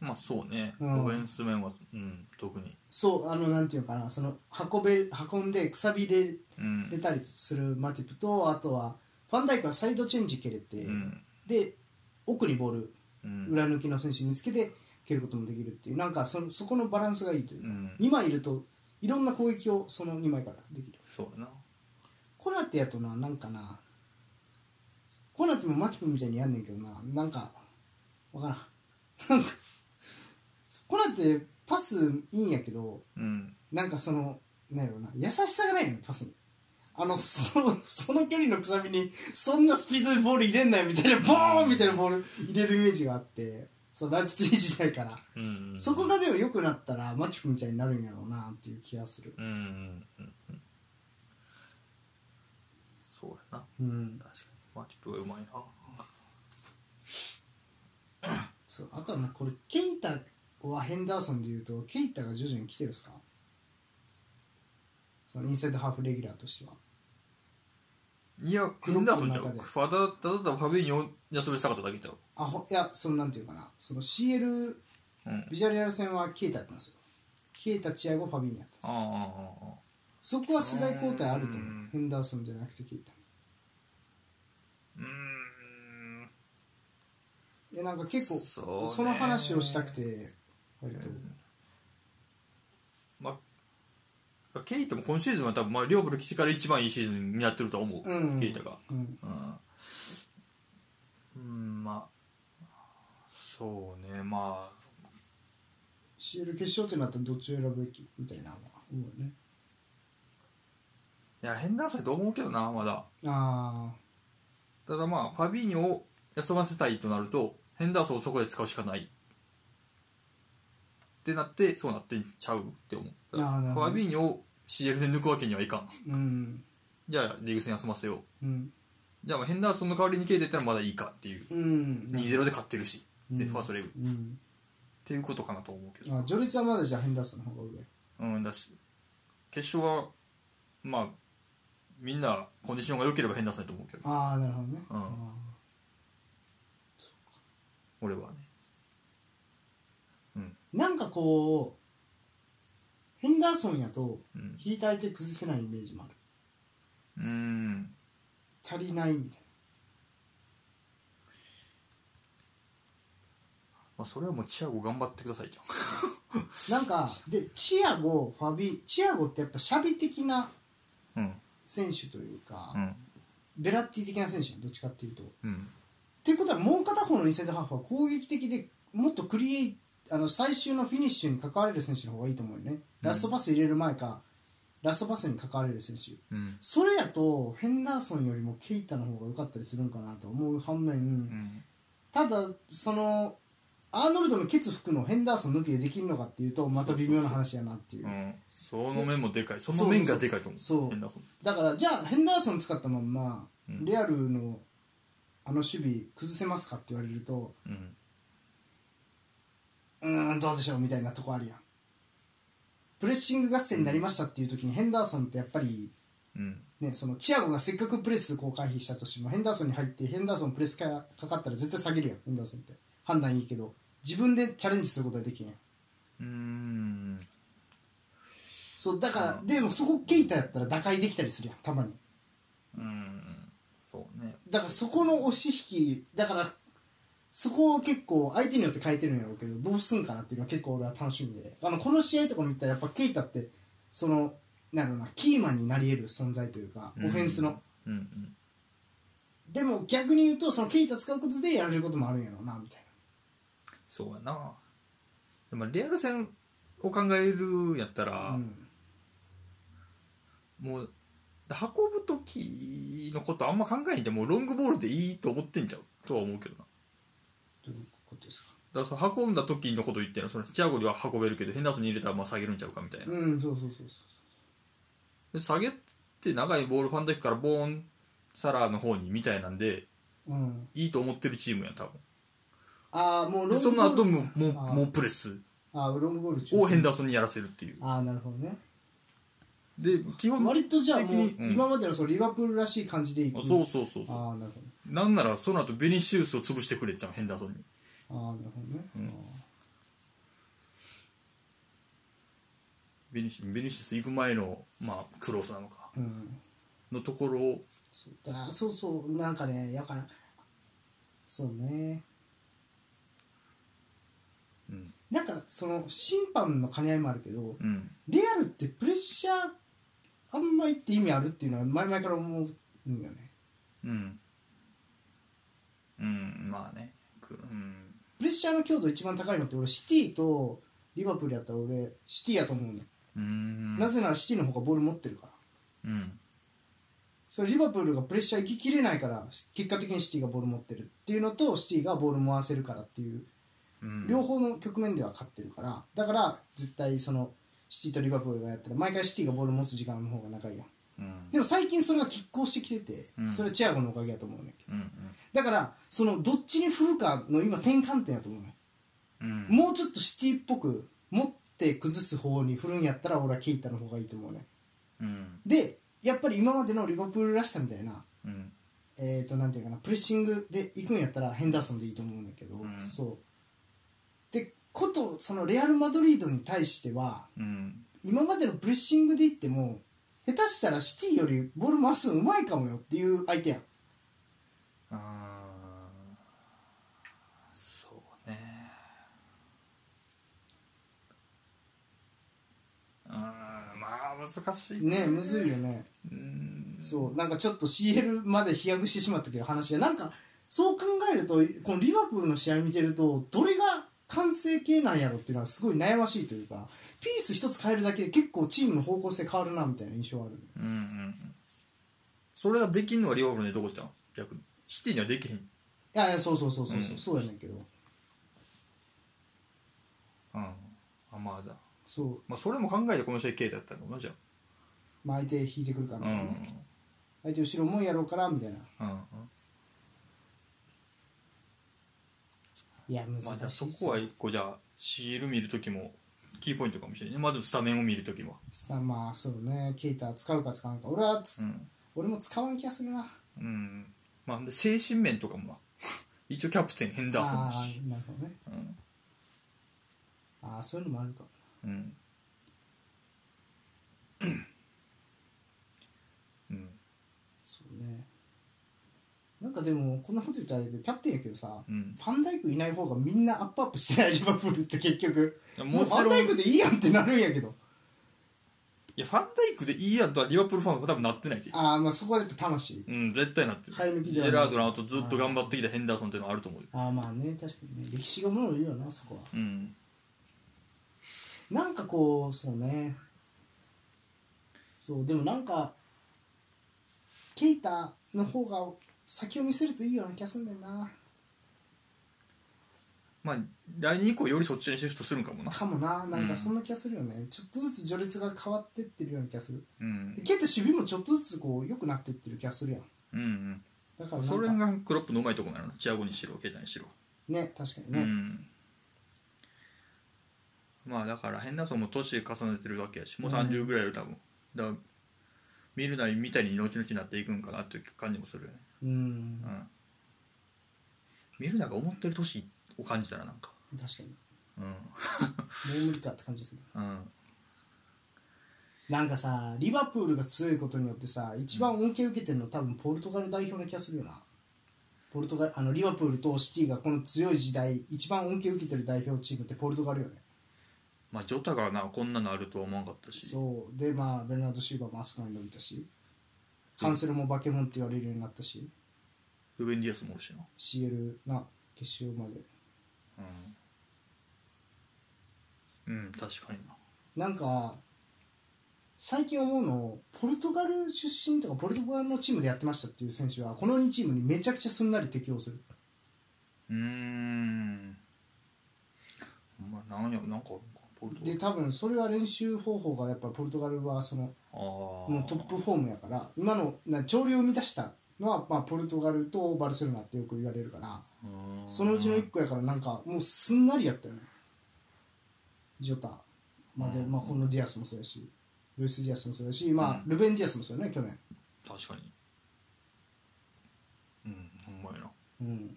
まあそうね、うん。オフェンス面は、うん、特に、そうあのなんていうのかなその運べ運んでくさび入れうん。れたりするマティップとあとはファンダイクはサイドチェンジ蹴れて、うん。で奥にボールうん。裏抜きの選手見つけて蹴ることもできるっていうなんかそのそこのバランスがいいというか、うん。2枚いるといろんな攻撃をその2枚からできる。そうやな。コナテやとななんかなコナテもマティプみたいにやんねんけどななんかわからん。なんかコナテパスいいんやけどうん。なんかそのなんやろうな優しさがないのよパスに。あのその その距離のくさびにそんなスピードでボール入れんなよみたいなボーンみたいなボール入れるイメージがあってそうライプツィヒ時代から。うん。そこがでも良くなったらマティプみたいになるんやろうなっていう気がする。うんうんうんうん。そうやな。うん。確かに。マティップがうまいな。そうあとはもうこれケイタはヘンダーソンでいうとケイタが徐々に来てるんですか？そのインサイドハーフレギュラーとしては。いやヘンダーソンちゃう。クロップの中で。ファダただただファビーニ休めしたかっただけちゃうあほいやそのなんていうかな。その CL うん。ビジュアル戦はケイタやったんですよ。ケイタチアゴファビーニやったんですよ。そこは世代交代あると思う。うん。ヘンダーソンじゃなくてケイタ。うーん。いやなんか結構その話をしたくて割と。まあケイタも今シーズンは多分まあリオブル来てから一番いいシーズンになってると思う、うん。ケイタが。うん。うん、うん、まあそうねまあ。CL 決勝ってなったらどっちを選ぶべきみたいなのは思うよね。いやヘンダーソンやと思うけどなまだ。あただまあファビーニョを休ませたいとなるとヘンダーソンをそこで使うしかないってなってそうなってんちゃうって思うあーなるフほど。ァビーニョを CL で抜くわけにはいかん。あうん。じゃあリーグ戦休ませよう。うん。じゃあまあヘンダーソンの代わりにケイタやったらまだいいかっていう。うん2-0で勝ってるし、うん。でファーストレグっうん。ていうことかなと思うけど。あ序列はまだじゃあヘンダーソンの方が上。うんだし決勝はまあみんなコンディションが良ければヘンダーソンやと思うけど。ああなるほどね、うん。あ俺はねなんかこうヘンダーソンやとうん。引いた相手崩せないイメージもある。うーん。足りないみたいまあ、それはもうチアゴ頑張ってくださいじゃななんかでチアゴファビチアゴってやっぱシャビ的なんうん。選手というか、うん。ベラッティ的な選手やんどっちかっていうと。っうん。ていうことはもう片方のインサイドハーフは攻撃的でもっとクリエイあの最終のフィニッシュに関われる選手の方がいいと思うよね、ラストパス入れる前かラストパスに関われる選手。うん。それやとヘンダーソンよりもケイタの方が良かったりするんかなと思う反面、うん。ただそのアーノルドのケツ吹くのをヘンダーソン抜きでできるのかっていうとまた微妙な話やなっていう。うん、その面もでかい。その面がでかいと思う。そうだからじゃあヘンダーソン使ったまんま、うん。レアルのあの守備崩せますかって言われるとうんどうでしょうみたいなとこあるやん。プレッシング合戦になりましたっていう時にヘンダーソンってやっぱりうん。ね、そのチアゴがせっかくプレスこう回避したとしてもヘンダーソンに入ってヘンダーソンプレスかかかったら絶対下げるやんヘンダーソンって。判断いいけど。自分でチャレンジすることはできんやん。うーん。そうだから、でもそこケイタやったら打開できたりするやんたまに。うん。そうね。だからそこの押し引きだからそこを結構相手によって変えてるんやろうけどどうすんかなっていうのは結構俺は楽しみで。あのこの試合とか見たらやっぱケイタってそのなんだろうなキーマンになり得る存在というかオフェンスの、うんうん。でも逆に言うとそのケイタ使うことでやられることもあるんやろうなみたいそうやな。でもレアル戦を考えるんやったら、な、うん、もう運ぶ時のことあんま考えんでもうロングボールでいいと思ってんちゃう？とは思うけどなどういうことですかだからその運んだ時のこと言ってるの？そのチアゴには運べるけどヘンダーソンに入れたらまあ下げるんちゃうかみたいな、うんそうそうそうそで下げて長いボールファンダイクからボーンサラーの方にみたいなんでううん。いいと思ってるチームや多分。ああもうでその後ボール。ももうあー。もうプレス。あロングボール中をヘンダーソンにやらせるっていう。ああなるほどね。で基本割とじゃあもう的にうん。今までのそのリバプールらしい感じでいく。そうそうそうそう。ああなるほなんならその後ベニシウスを潰してくれちゃうヘンダーソンに。どああなるほどね、うん。ベニシベニシウス行く前の、まあ、クロスなのか。うん。のところを。そうだ。そうそう。なんかねやからそうね。うん。なんかその審判の兼ね合いもあるけどうん。レアルってプレッシャーあんまりって意味あるっていうのは前々から思うんだよね。うん。うん。まあね。くうんプレッシャーの強度一番高いのって俺シティとリバプールやったら俺シティやと思うんなぜならシティの方がボール持ってるから。うん。それリバプールがプレッシャー行ききれないから結果的にシティがボール持ってるっていうのとシティがボール回せるからっていううん。両方の局面では勝ってるから。だから絶対そのシティとリバプールがやったら毎回シティがボール持つ時間の方が長いやん。うん。でも最近それが拮抗してきてて、うん。それはチアゴのおかげやと思うねんけど。うんだからそのどっちに振るかの今転換点やと思うね。うん。もうちょっとシティっぽく持って崩す方に振るんやったら俺はケイタの方がいいと思うね。うん。でやっぱり今までのリバプールらしさみたいなうん。えー、となんていうかなプレッシングで行くんやったらヘンダーソンでいいと思うんだけど、うん。そう。でことそのレアル・マドリードに対してはうん。今までのプレッシングでいっても下手したらシティよりボール回すのうまいかもよっていう相手やん。あーそうねうんまあ難しいね。むずいよね。うん。そうなんかちょっと CL まで飛躍してしまったけど話がなんかそう考えるとこのリバプールの試合見てるとどれが完成形なんやろっていうのはすごい悩ましいというかピース一つ変えるだけで結構チームの方向性変わるなみたいな印象ある。うんうん。うんそれができんのがリバプールでどこじゃん逆に。シティにはできへん。いやいやそうそうそうそうそう、うん。そうやねんけど。うん。あまあだそう。まあそれも考えてこの試合ケイタやったのかなじゃまあ、相手引いてくるから、あうん。ね相手後ろもんやろうからみたいな。うんうん。いや難しいまあじゃあそこは一個じゃあシール見るときもキーポイントかもしれない。ねまずスタメンを見るときはスタまあそうね。ケイタ使うか使わんか。俺はつ、うん。俺も使わん気がするな。うん。まあで精神面とかもな一応キャプテンヘンダーソンあだしーなるほどね。うん。ああそういうのもあるか。もうん。うん。そうね。なんかでもこんなこと言ったらあれだけどキャプテンやけどさ、うん。ファンダイクいない方がみんなアップアップしてないリバプールって結局もうファンダイクでいいやんってなるんやけど。いやファンダイクでいいやんとはリバプールファンは多分なってないで。ああまあそこはやっぱ魂。うん絶対なってる。生え抜きではない。ジェラードの後ずっと頑張ってきたヘンダーソンっていうのはあると思うよ。ああまあね確かにね。歴史がものを言うよなそこは。うんなんかこうそうね。そうでもなんかケイタの方が先を見せるといいような気がするんだよな。まあ来年以降よりそっちにシフトするんかもな。かもな。なんかそんな気がするよね、ちょっとずつ序列が変わってってるような気がする。うん。でケイタ守備もちょっとずつこう良くなってってる気がするやん。うんうん。だからそれがクロップのうまいところなの。チアゴにしろケイタにしろ。ね確かにうね、んまあだからヘンダーソンも年重ねてるわけやしもう30ぐらいやる多分。だから見るなりみたいに後々になっていくんかなっていう感じもするよね。うん。うん。見るなが思ってる年を感じたらなんか。確かに。うん。もう無理かって感じですね。うん。なんかさリバプールが強いことによってさ一番恩恵受けてるの多分ポルトガル代表な気がするよな。ポルトガルあのリバプールとシティがこの強い時代一番恩恵受けてる代表チームってポルトガルよねまあジョタがなこんなのあるとは思わなかったし。そう。でまあベルナード・シーバーもあそこに伸びたし。カンセルもバケモンって言われるようになったし。ルベン・ディアスもおるしな。CL な決勝まで。うん、うん、確かにな。なんか最近思うのポルトガル出身とかポルトガルのチームでやってましたっていう選手はこの2チームにめちゃくちゃすんなり適応する。うーん。まあなんやなんかで多分それは練習方法がやっぱポルトガルはそのもうトップフォームやから今のな潮流を生み出したのは、まあ、ポルトガルとバルセロナってよく言われるからそのうちの1個やからなんかもうすんなりやったよね。ジョタまで、まあ、このディアスもそうやしルイス・ディアスもそうやし、まあ、ルベン・ディアスもそうやね去年、確かに。うんほんまやな。うん、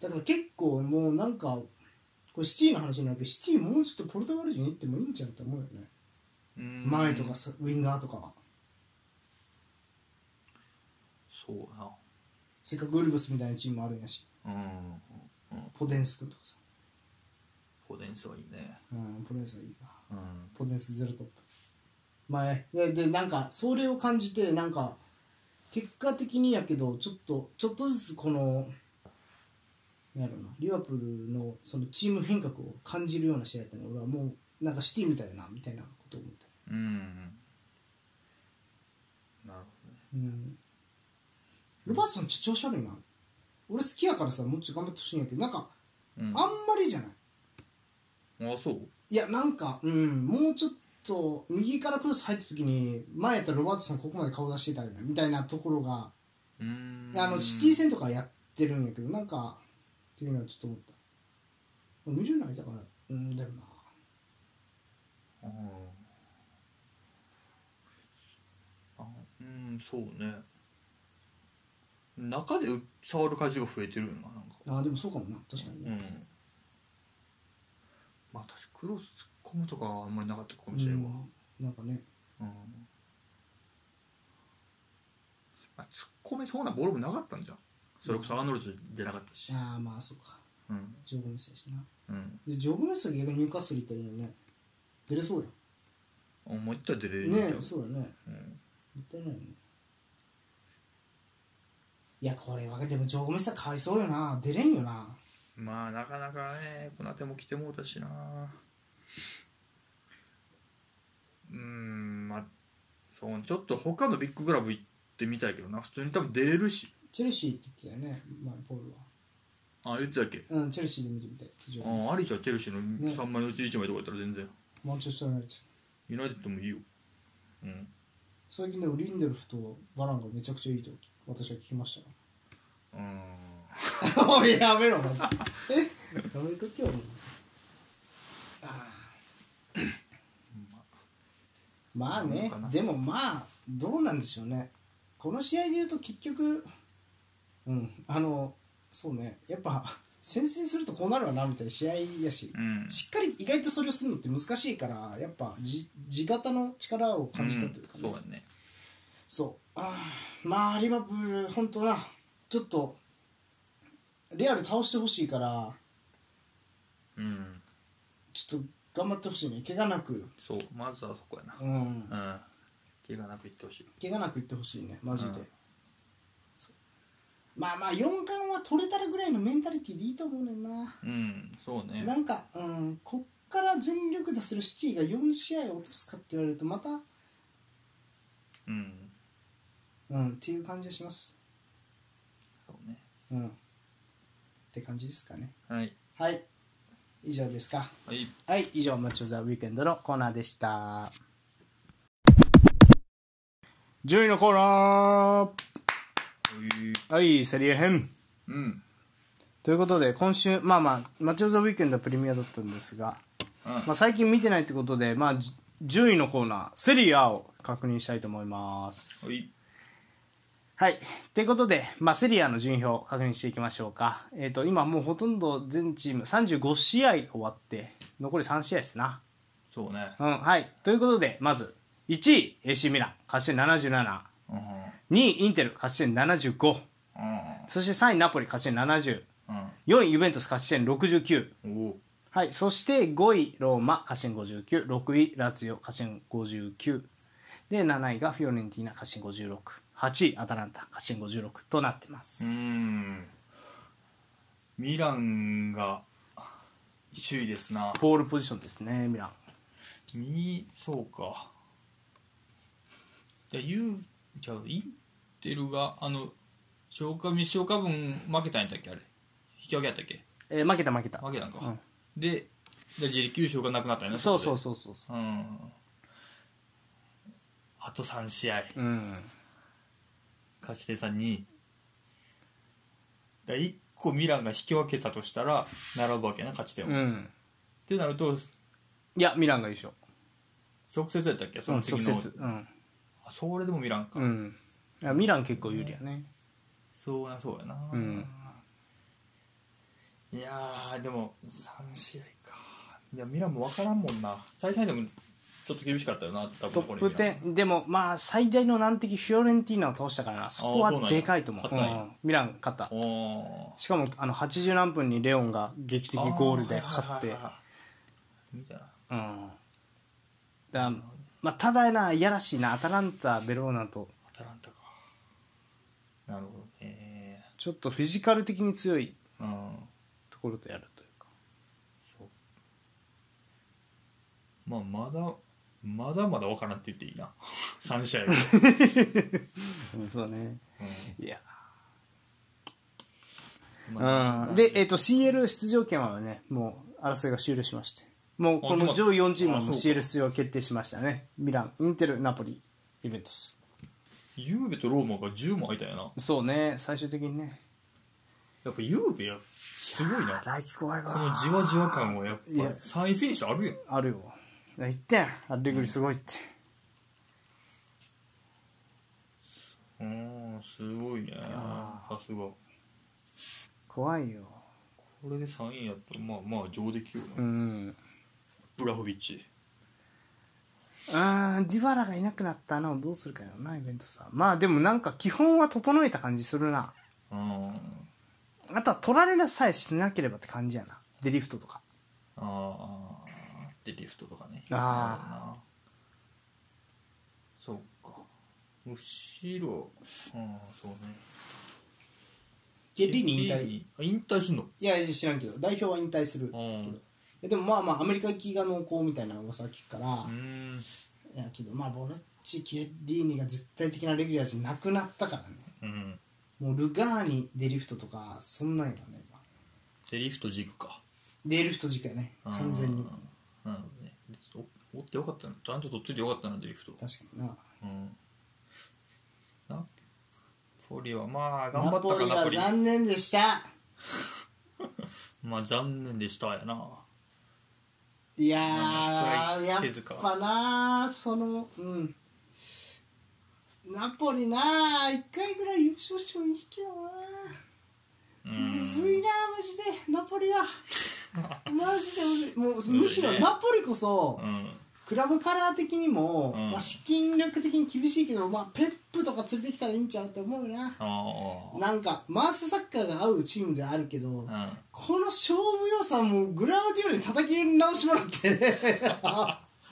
だから結構もうなんかこれシティの話になるけどシティもうちょっとポルトガル人行ってもいいんちゃうと思うよね、うん。前とかさウィンガーとか。はそうやな。せっかくウルブスみたいなチームもあるんやし。うん。うんポデンス君とかさ、ポデンスはいいね。うん、ポデンスはいいわ。うん。ポテンスゼロトップ。前ででなんかそれを感じてなんか結果的にやけどちょっとちょっとずつこのなんやろな。リバプールのそのチーム変革を感じるような試合やったね俺はもうなんかシティみたいだなみたいなことを思った、うんなるほどね。うん、ロバートさん調子悪いな。俺好きやからさもうちょっと頑張ってほしいんやけどなんかうん。あんまりじゃない。あそう？いやなんかうんもうちょっと右からクロス入った時に前やったらロバートさんここまで顔出してたよねみたいなところがあのシティ戦とかやってるんやけどなんかっていうのはちょっと思った。見るのあれだからうんだよな。ああうんそうね。中で触る回数が増えてるよななんか。あーでもそうかもな。確かにね、うん。まあ確かクロス突っ込むとかはあんまりなかったかもしれんわ。うん。なんかね。うん、まあ、突っ込めそうなボールもなかったんじゃんそれこそアーノルドじゃなかったし。ああまあそうか。うん。ジョーゴメスやしな。うん。でジョーゴメスは逆にニューカッスル行ったらいいよね出れそうやあもう一回出れるんねえそうやね。うん。もったいないよね。いやこれはでもジョーゴメスはかわいそうよな。出れんよな。まあなかなかねこなても来てもうたしな。うーんまあそうちょっと他のビッグクラブ行ってみたいけどな。普通に多分出れるしチェルシーって言ってたよね、まあ、ポールは。あ言ってたっけ？うん、チェルシーで見てみたい。ジョーゴメスあありちゃんチェルシーのね。3枚のうち1枚とかやったら全然。マンチェスター・ユナイテッド。ユナイテッドもいいよ。うん。最近でもリンデロフとバランがめちゃくちゃいいと私は聞きましうん。おい、やめろ、マジで。え？やめときよ、あー。まあ。ねでもまあ、どうなんでしょうね。この試合で言うと結局、うん、あの、そうね、やっぱ、先制するとこうなるわな、みたいな試合やし。うん。しっかり意外とそれをするのって難しいからやっぱ地地型の力を感じたというかね、そうやね。そう。あーまあリバプール本当な。ちょっとレアル倒してほしいから。うん。ちょっと頑張ってほしいね。怪我なく。そう。まずはそこやな。うん。うん。怪我なくいってほしい。怪我なくいってほしいね。マジで、うんまあまあ4冠は取れたらぐらいのメンタリティでいいと思うねんな。うんそうね。なんか、うん、こっから全力出せるシティが4試合落とすかって言われるとまたうん。うんっていう感じがします。そうね。うん。って感じですかね。はい。はい。以上ですか。はい。はい。以上マッチョ・ザ・ウィーケンドのコーナーでした。順位のコーナーはいセリエ編うんということで今週まあまあマッチョ・ザ・ウィーケンドはプレミアだったんですが、うんまあ、最近見てないってことで、まあ、じ順位のコーナーセリアを確認したいと思いますはいはい。ということで、まあ、セリアの順位表を確認していきましょうか。えっ、と、今もうほとんど全チーム35試合終わって、残り3試合ですな。そうねうん、はい。ということで、まず、1位、AC ミラン、勝ち点77。うん2位、インテル、勝ち点75。うんそして3位、ナポリ、勝ち点70。う4位、ユベントス、勝ち点69。んおおはい。そして5位、ローマ、勝ち点59。6位、ラツィオ、勝ち点59。で、7位がフィオレンティーナ、勝ち点56。8位、アタランタ、勝ち点56となってます。うんミランが首位ですなポールポジションですね、ミラン。みそうかユーじゃあインテルがあの消化未消化分負けたんやったっけあれ？引き分けやったっけ？えー負けた負けた。負けたんか、うん。でで自力優勝がなくなったんやなそうそううそうそうそう。ん。あと3試合。う。うん。勝ち点差2だ1個ミランが引き分けたとしたら並ぶわけやな勝ち点を、っうん。てなるといやミランが優勝。直接やったっけその次の、直接。うん、あそれでもミランか、うん、いやミラン結構有利やね。そうやそうやな、うん。いやーでも3試合か。いやミランも分からんもんな。最初でもちょっと厳しかったよな多分トップ10でもまあ最大の難敵フィオレンティーナを倒したからなそこはそうなんやでかいと思う。勝ったんや。うん。ミラン勝った。しかもあの80何分にレオンが劇的ゴールで勝って。みたいな。うん。だまあただやないやらしいなアタランタベローナと。アタランタか。なるほどね。ちょっとフィジカル的に強いうんところとやるというか。そう。まあまだまだまだ分からんって言っていいな。3試合目、う んそうねいや。うんまあうん。で、えっと CL 出場権はねもう争いが終了しましてもうこの上位4チームはもうあそうか。CL 出場決定しましたね。ミランインテルナポリイベントス。ユーベとローマが10も空いたんやな。そうね。最終的にね。やっぱユーベやすごいな。来季怖いわ。このじわじわ感はやっぱいや。3位フィニッシュあるやんあるよ。言ってん。アレグリすごいって、うん。すごいね。さすが。こ怖いよ。れで3位やったらまあまあ上出来よな、うんブラホビッチ。あーディバラがいなくなったのをどうするかよなイベントさまあでもなんか基本は整えた感じするな。うん。あとは取られなさえしなければって感じやな。デリフトとか。ああでリフトとかね。ああそうか。後ろうんそうね。ゲリに引退。あ引退すんの？いや知らんけど。代表は引退するうん。いやでもまあまあアメリカ行きが濃厚みたいな噂は聞くから、うん。いやけどまあボルッチキエリーニが絶対的なレギュラーじゃなくなったからね。うん。もうルガーニデリフトとかそんなんやね。今でリフト軸か。デリフト軸やね。完全に。なるほどね。おおってよかったなちゃんととっついてよかったなデリフト。確かにな。うん。ナポリはまあ頑張ったナポリはかナポリ。残念でした。まあ残念でしたやないややっぱなそのうん。ナポリな一回ぐらい優勝してもいいけどなうん。むずいなマジで。ナポリは。マジでむずい。もうむしろね。ナポリこそ、うんクラブカラー的にも、うん。まあ、資金力的に厳しいけど、まあ、ペップとか連れてきたらいいんちゃうと思うな。あなんかマースサッカーが合うチームではあるけど、あこの勝負良さもグラウディオラに叩き直してもらって。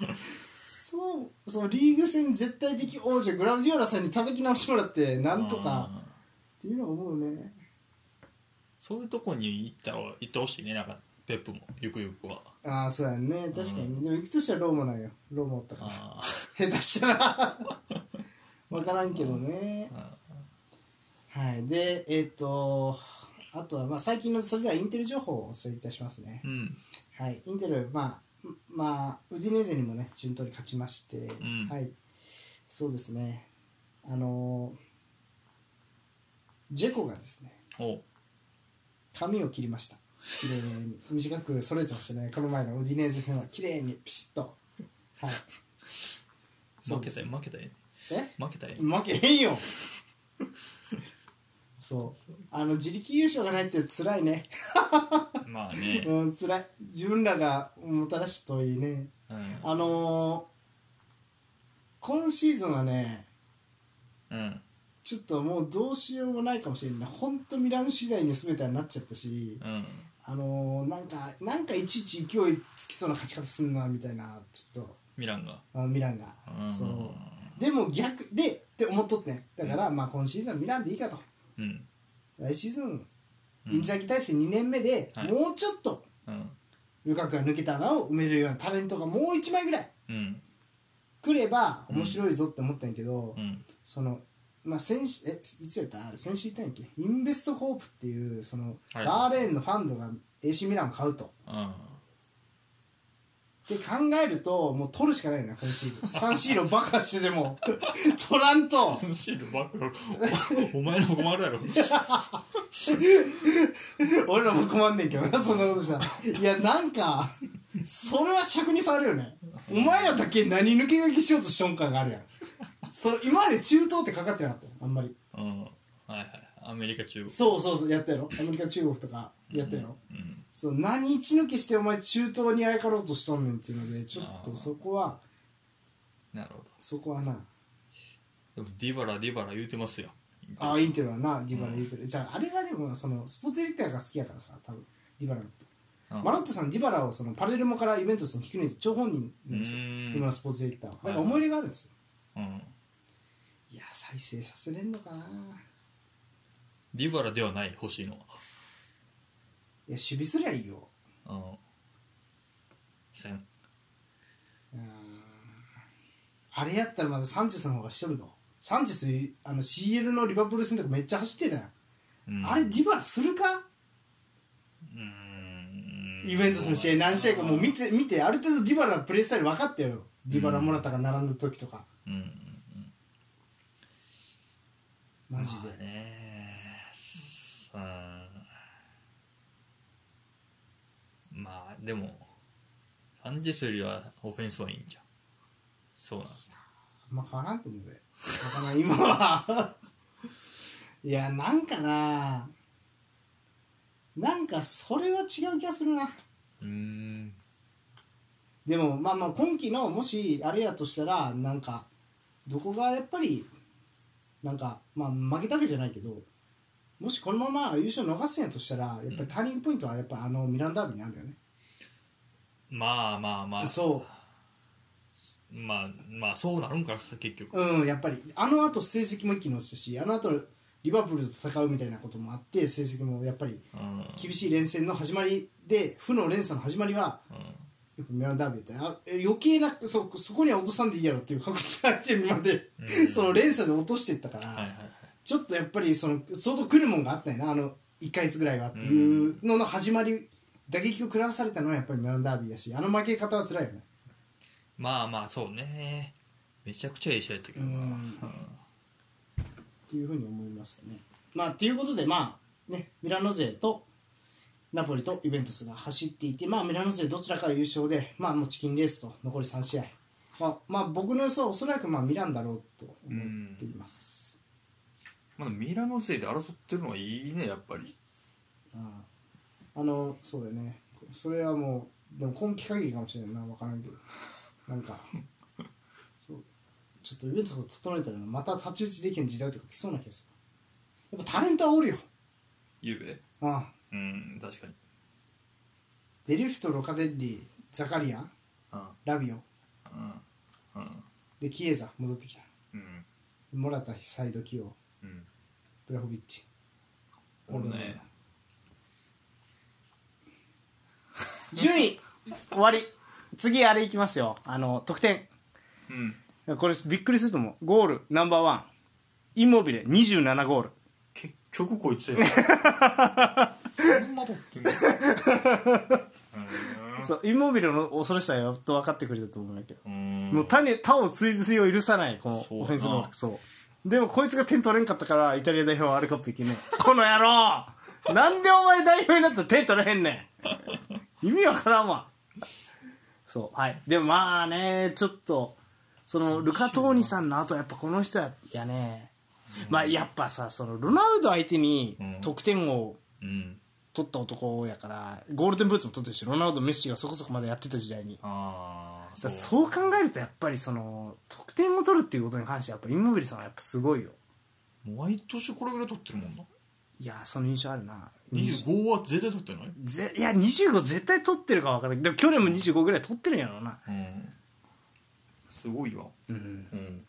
そうそうリーグ戦絶対的王者グラウディオラさんに叩き直してもらってなんとか。うん。っていうのは思うね。そういうとこに行ったら行ってほしいね。なんかペップもゆくゆくはああそうやんね。確かに、でも行くとしたらローマなんよ。ローマおったから。あ下手したら。分からんけどね。はい。でえっ、とあとはまあ最近のそれではインテル情報をお伝えいたしますね。ーうん。はい。インテルまあまあウディネーゼにもね順当に勝ちまして、ん。はい。そうですね。あのジェコがですね髪を切りました綺麗に短く揃えてましたね。この前のウディネーゼ戦は綺麗にピシッと。はい。そう負けたよ。負けたよ。え？負けたよ。負けへんよ。そう。あの自力優勝がないって辛いね。まあね。うん辛い。自分らがもたらしといいね。うん。あのー、今シーズンはねうん。ちょっともうどうしようもないかもしれない本当ミラン次第に全てはなっちゃったし。うんあのー、なんかなんかいちいち勢いつきそうな勝ち方すんなみたいなちょっと。ミランが。あのミランが。うん。そう。でも逆でって思っとってん。だからまあ今シーズンはミランでいいかと。うん。来シーズンうん。インザギ体制2年目で、はい。もうちょっとうん。ルカクが抜けた穴を埋めるようなタレントがもう1枚ぐらいうん。来れば面白いぞって思ったんやけど、うん。そのまあ先週えいつやった？あれ先週言ったんやっけ？インベストホープっていうその、はい。バーレーンのファンドが AC ミランを買うと。うん。って考えるともう取るしかないよね今シーズン。サンシーロ爆破してでも。取らんと。シールバックお お前らも困るやろ。俺らも困んねんけどなそんなことしたら。いやなんかそれは尺に触るよね。お前らだけ何抜け駆けしようとしとん感があるやんそれ今まで中東ってかかってなかったよあんまり。うん。はいはい。アメリカ中国。そうそうそうやったやろ。アメリカ中国とかやったやろ、うん。そう何一抜けしてお前中東にあやかろうとしとんねんっていうのでちょっとそこはなるほど。そこはな。でもディバラディバラ言うてますよああインテルはなディバラ言うてる、じゃああれはでもそのスポーツエリーターが好きやからさ多分ディバラのこと。うん。マロットさんディバラをそのパレルモからイベントスに引き抜いて張本人なんですよ今のスポーツエリーターはだから思い入れがあるんですよ。うんいや再生させれんのかな。ディバラではない欲しいのは。いや守備すりゃいいよ。うん。せん。うん。あれやったらまだサンチェスの方がしとるのサンチェスあの CL のリバプール戦とかめっちゃ走ってたよ、うん。あれディバラするか？うん。イベントスの試合何試合かもう見て見てある程度ディバラのプレースタイル分かったよディバラモラタが並んだ時とか、うんマジで、まあね。まあでもサンジェスよりはオフェンスはいいんじゃん。そうなんだ。あんま変わらんと思うでだから今は。いやなんかな。なんかそれは違う気がするな。うーん。でもまあまあ今季のもしあれやとしたらなんかどこがやっぱりなんかまあ負けたわけじゃないけどもしこのまま優勝逃すんやとしたらやっぱりターニングポイントはやっぱあのミランダービーにあるよね、まあまあまあ。そまあまあそうなるんか結局。ううんやっぱりあの後成績も一気に落ちたしあの後リバプールと戦うみたいなこともあって成績もやっぱりうん。厳しい連戦の始まりで負の連鎖の始まりはうんやっぱミランダービーってあえ余計なそそこには落とさんでいいやろっていう確信が入ってるまで、うん。その連鎖で落としていったから、はいはいはい。ちょっとやっぱりその相当来るもんがあったよなあの1か月ぐらいはっていうのの始まり打撃を食らわされたのはやっぱりミランダービーだしあの負け方は辛いよね。まあまあそうね。めちゃくちゃいい試合やったけどな。うん。っていうふうに思いますね。まあっていうことでまあねミラノ勢とナポリとイベントスが走っていてまあミラノ勢どちらかが優勝でまあもうチキンレースと残り3試合。まあ、まあ僕の予想はおそらくまあミランだろうと思っています、まだミラノ勢で争ってるのはいいねやっぱり。ああ。あのそうだよね。それはもうでも今季限りかもしれないな分からんけど。なんか そう。ちょっとイベントを整えたらまた太刀打ちできん時代とか来そうな気がする。やっぱタレントはおるよ。ゆうべ？ああうん確かに。デリフトロカデッリザカリアンうん。ラビオうん。うん。でキエザ戻ってきた。うん。モラタサイド起用うん。ブラホビッチ。おるね。順位終わり。次あれいきますよ。あの得点。うん。これびっくりすると思う。ゴールナンバーワン。インモビレ27ゴール結局こいつやそんなとってんの？そうインモビレの恐ろしさはやっと分かってくれたと思うんだけど、うん。もう他に他を追随を許さないこのオフェンス能力そう。でもこいつが点取れんかったからイタリア代表はワールドカップ行けねえこの野郎!なんでお前代表になったら点取れへんねん!意味わからんわ。そう。はい。でもまあねちょっとそのルカトーニさんの後やっぱこの人ややね まあやっぱさそのロナウド相手にうん。得点をうん。取った男やからゴールデンブーツも取ってるしロナウドメッシがそこそこまでやってた時代に。ああだからそう考えるとやっぱりその得点を取るっていうことに関してやっぱインモビリさんはやっぱすごいよ。毎年これぐらい取ってるもんな。いやその印象あるな。25は絶対取ってない？ぜいや25絶対取ってるか分からない。でも去年も25ぐらい取ってるんやろうな。うん。すごいわ。うん。うん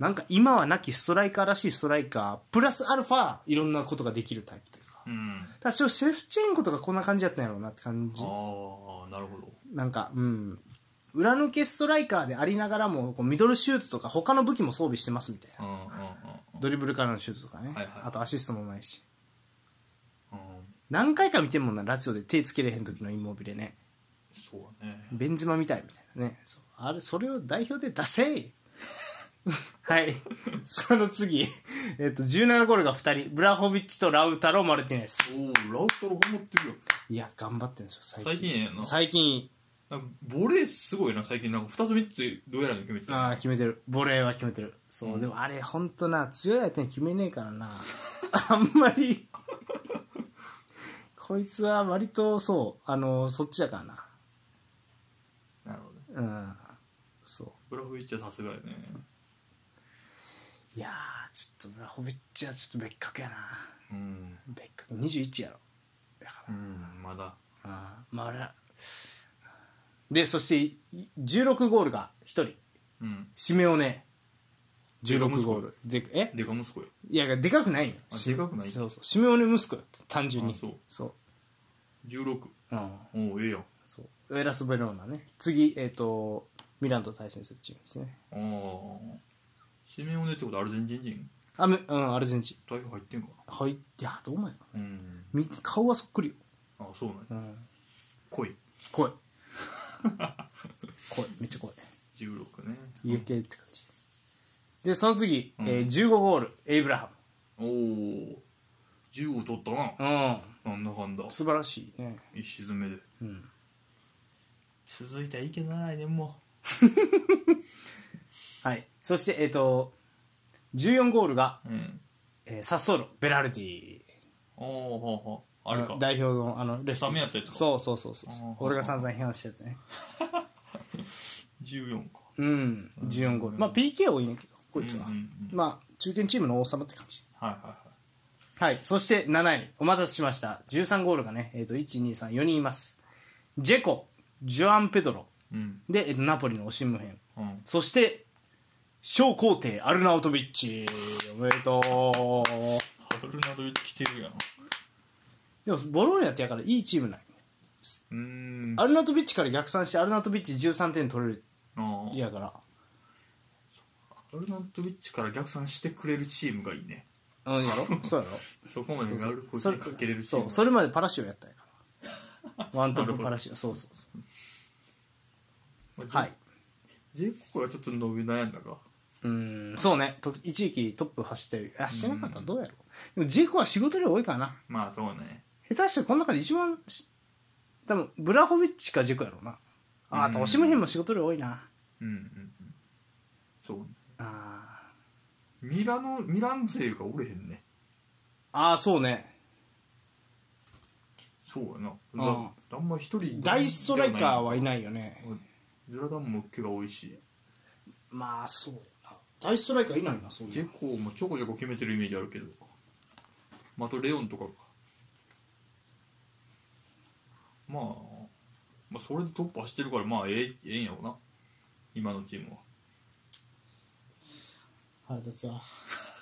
なんか今はなきストライカーらしいストライカープラスアルファいろんなことができるタイプというか。うん。だからちょシェフチェンコとかこんな感じやったんやろうなって感じ。ああなるほど。なんかうん。裏抜けストライカーでありながらもこうミドルシュートとか他の武器も装備してますみたいな。うんうんうんドリブルからのシュートとかね、はいはい。あとアシストもうまいし。うん。何回か見てんもんなラツィオで手つけれへん時のインモビレね。そうね。ベンズマみたいみたいなね。そう。あれそれを代表で出せいはい。その次、えっと、17ゴールが2人。ブラホビッチとラウタロ・マルティネス。おおラウタロ頑張ってるよいや、頑張ってるんですよ、最近。最近やな最近、なんかボレーすごいな最近なんか2つ3つどうやら決めてるああ、決めてる。ボレーは決めてる。そう、でもあれ、ほんとな、強い相手に決めねえからな。あんまり、こいつは割と、そう、あの、そっちだからな。なるほどねうん。そう。ブラフビッチはさすがやねいやー、ちょっとホビッチはちょっと別格やな。うん別格。21やろ。だから。うんまだああまああれらで、そして、い16ゴールが1人。うんシメオネ。16でか息子ゴール。で、え？でか息子よいや、でかくないよ。あでかくない？そうそう。シメオネ息子よ。単純に。あそうそう。16うん。おおええやんそう。エラス・ベローナね。次、えっ、と、ミランと対戦するチームですね。ああシメオネってことアルゼンチン人？あ、むうん、アルゼンチン。代表入ってんかはい。いや、どうなんやろなうんみ顔はそっくりよ。あそうなんやうん。濃い？怖い。怖い。めっちゃ怖い。16ね家系って感じ。で、その次、うんえー15ゴール、エイブラハおお15取ったなム。なんだかんだうん。素晴らしいね。一沈めでうん。続いたらいいけどな来年も はい。そして、えっ、と、14ゴールが、うんえーサッソーロ、ベラルディ。おおほうほうあれか代表の、あの、レフトスタメンやったやつかそうそうそうそうあー俺が散々批判したやつね。14かうん。14ゴール。まあ、PK 多いんやけど、こいつは。うんうんうんまあ、中堅チームの王様って感じ。はいはいはいはい。そして、7位。お待たせしました。13ゴールがね、えっ、と、1、2、3、4人います。ジェコ、ジョアン・ペドロ。うんで、えっ、と、ナポリのオシムヘン。うんそして、小皇帝、アルナウトビッチ。おめでとう。ハルナドビッチ来てるやんでも、ボローニャってやからいいチームない。うーんアルナウトビッチから逆算して、アルナウトビッチ13点取れる。あやから。アルナドビッチから逆算してくれるチームがいいねうん、やろ？そうやろ？そこまでガルコそれにかけれるチームそう、それまでパラシオやったんやから。ワントップパラシオ。そうそうそまあう。はい。ジェコがちょっと伸び悩んだかうん、そうね。と一時期トップ走ってる。あ、してなかったらどうやろう。でも、ジェイコは仕事量多いからな。まあそうね下手したらこの中で一番し、多分、ブラホビッチかジェコやろうな。あ、あと、うんオシムヘンも仕事量多いな。うんうんうんそうねあミラノミラン勢がおれへんねあー、そうね。そうやなうんだあんま一人大ストライカーはいいないよね。ゼラダンも怪我多いしまあ、そうな。大ストライカーいないな、そういう。ジェコもちょこちょこ決めてるイメージあるけどまあ、あとレオンとかかまあまあそれでトップ走ってるからまあええええんやろな今のチームは腹立つわ。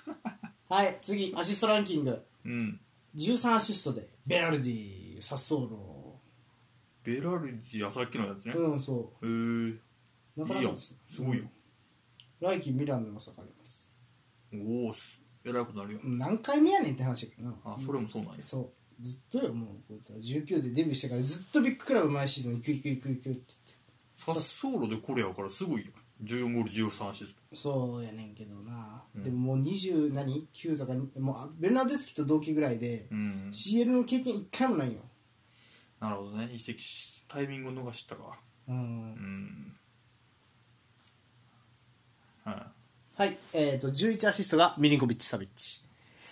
はい、次、アシストランキング。うん13アシストで、ベラルディ、サッソーロ。ベラルディあさっきのやつね、へうん、そえう。なかいいやんなかですね。すごいよ、来季ミランでも下がります。おおすえらいことなるよ何回目やねんって話だけどな。あそれもそうなんやそう。ずっとよ、もう、こいつは19でデビューしてからずっとビッグクラブ毎シーズン行く行く行く行くってサッソーロでこれやからすごいよ14ゴール13アシスト言って。そうやねんけどな。うんでももう20何 ?9 とかに、もうあベルナーデスキと同期ぐらいで、うん CL の経験一回もないよ。なるほどね移籍しタイミングを逃したかうんう。んはいはい、えっ、と、11アシストがミリンコビッチ・サビッチ。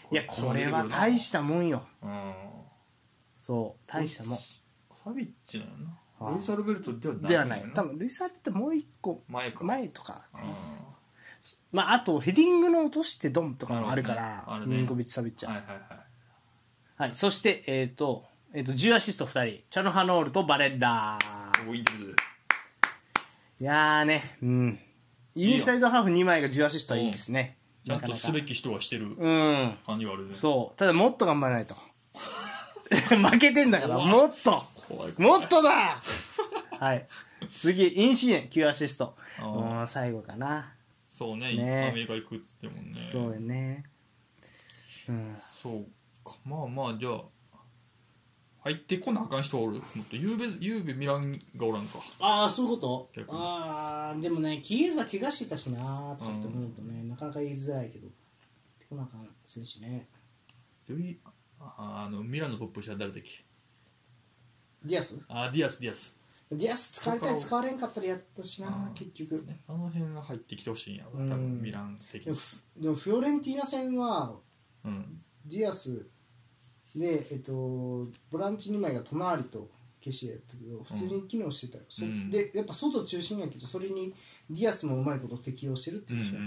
いや、これは大したもんよ。うんそう、大したもん。サビッチなんやあなルイス・アルベルトではないではない。多分、ルイサルってもう一個前か前とか。うんまあ、あと、ヘディングの落としてドンとかもあるかなら、ねねミリンコビッチ・サビッチは。はいはいはいはい、そして、えっ、と、えっ、と、10アシスト2人。チャノハノールとバレッダー。いやーね、うん。インサイドハーフ2枚が10アシストはいいですね。ちゃんとすべき。き人はしてるうん。感じはあるねそう。ただ、もっと頑張らないと。負けてんだから、もっと怖い怖いもっとだはい。次、インシエン、9アシスト。あーうん、最後かな。そうねねアメリカ行くって言ってもんねそうよね。うん。そうかまあまあじゃあ入ってこなあかん人おる。もっとゆうべゆうべミランがおらんか。ああそういうこと？ああでもねキエザ怪我してたしなーとかって思うとね、なかなか言いづらいけど。こなあかん選手ね。ああのミランのトップ下誰だっけ？ディアス？あディアスディアス。ディアス使われたい使われんかったらやったしなあー結局。あの辺が入ってきてほしいんやろ多うん。分ミラン的に。でもフでもフィオレンティーナ戦はうん。ディアスで、えっと、ボランチ2枚がトナーリとケシエやったけど普通に機能してたよ、そうん。でやっぱ外中心やけどそれにディアスもうまいこと適応してるってうんうんいうう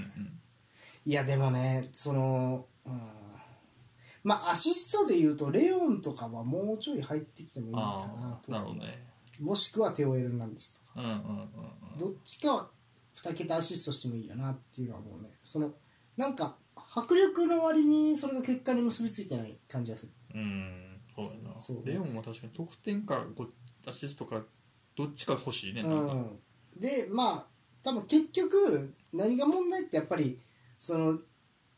いやでもねその、うん、まあアシストでいうとレオンとかはもうちょい入ってきてもいいかなあと。あなるほどね。もしくはテオエルナンデスとか。うんうんうんうん。どっちかは2桁アシストしてもいいよなっていうのはもうね。そのなんか迫力の割にそれが結果に結びついてない感じがするうん。そうやな。そう。レオンは確かに得点からこうアシストからどっちか欲しいねうなんか。ん、でまあ多分結局何が問題ってやっぱりその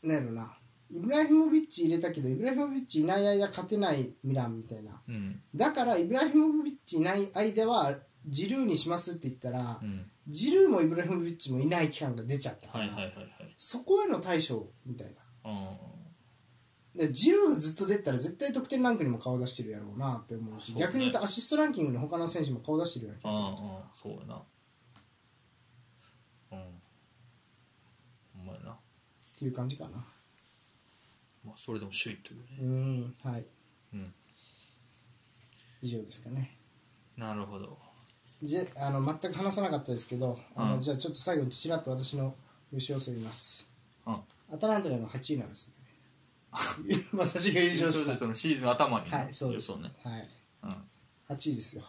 なんやろな。イブラヒモビッチ入れたけどイブラヒモビッチいない間勝てないミランみたいな。うん。だからイブラヒモビッチいない間はジルーにしますって言ったら、うん。ジルーもイブラヒモビッチもいない期間が出ちゃったから、はいはいはいはい。そこへの対処みたいな。あでジルーがずっと出たら絶対得点ランクにも顔出してるやろうなって思うしそうね。逆に言うとアシストランキングの他の選手も顔出してるような気ああがするあそうやな。うん。ほんまやな。っていう感じかな。まあそれでも首位というね。うんはい。うん。以上ですかね。なるほど。じゃあの全く話さなかったですけど、あのうん。じゃあちょっと最後にちらっと私の優勝を言います。うん。アタランタでの8位なんですね 私が優勝した。そのシーズン頭にはいそうです。ね。はい。うん。8位ですよ。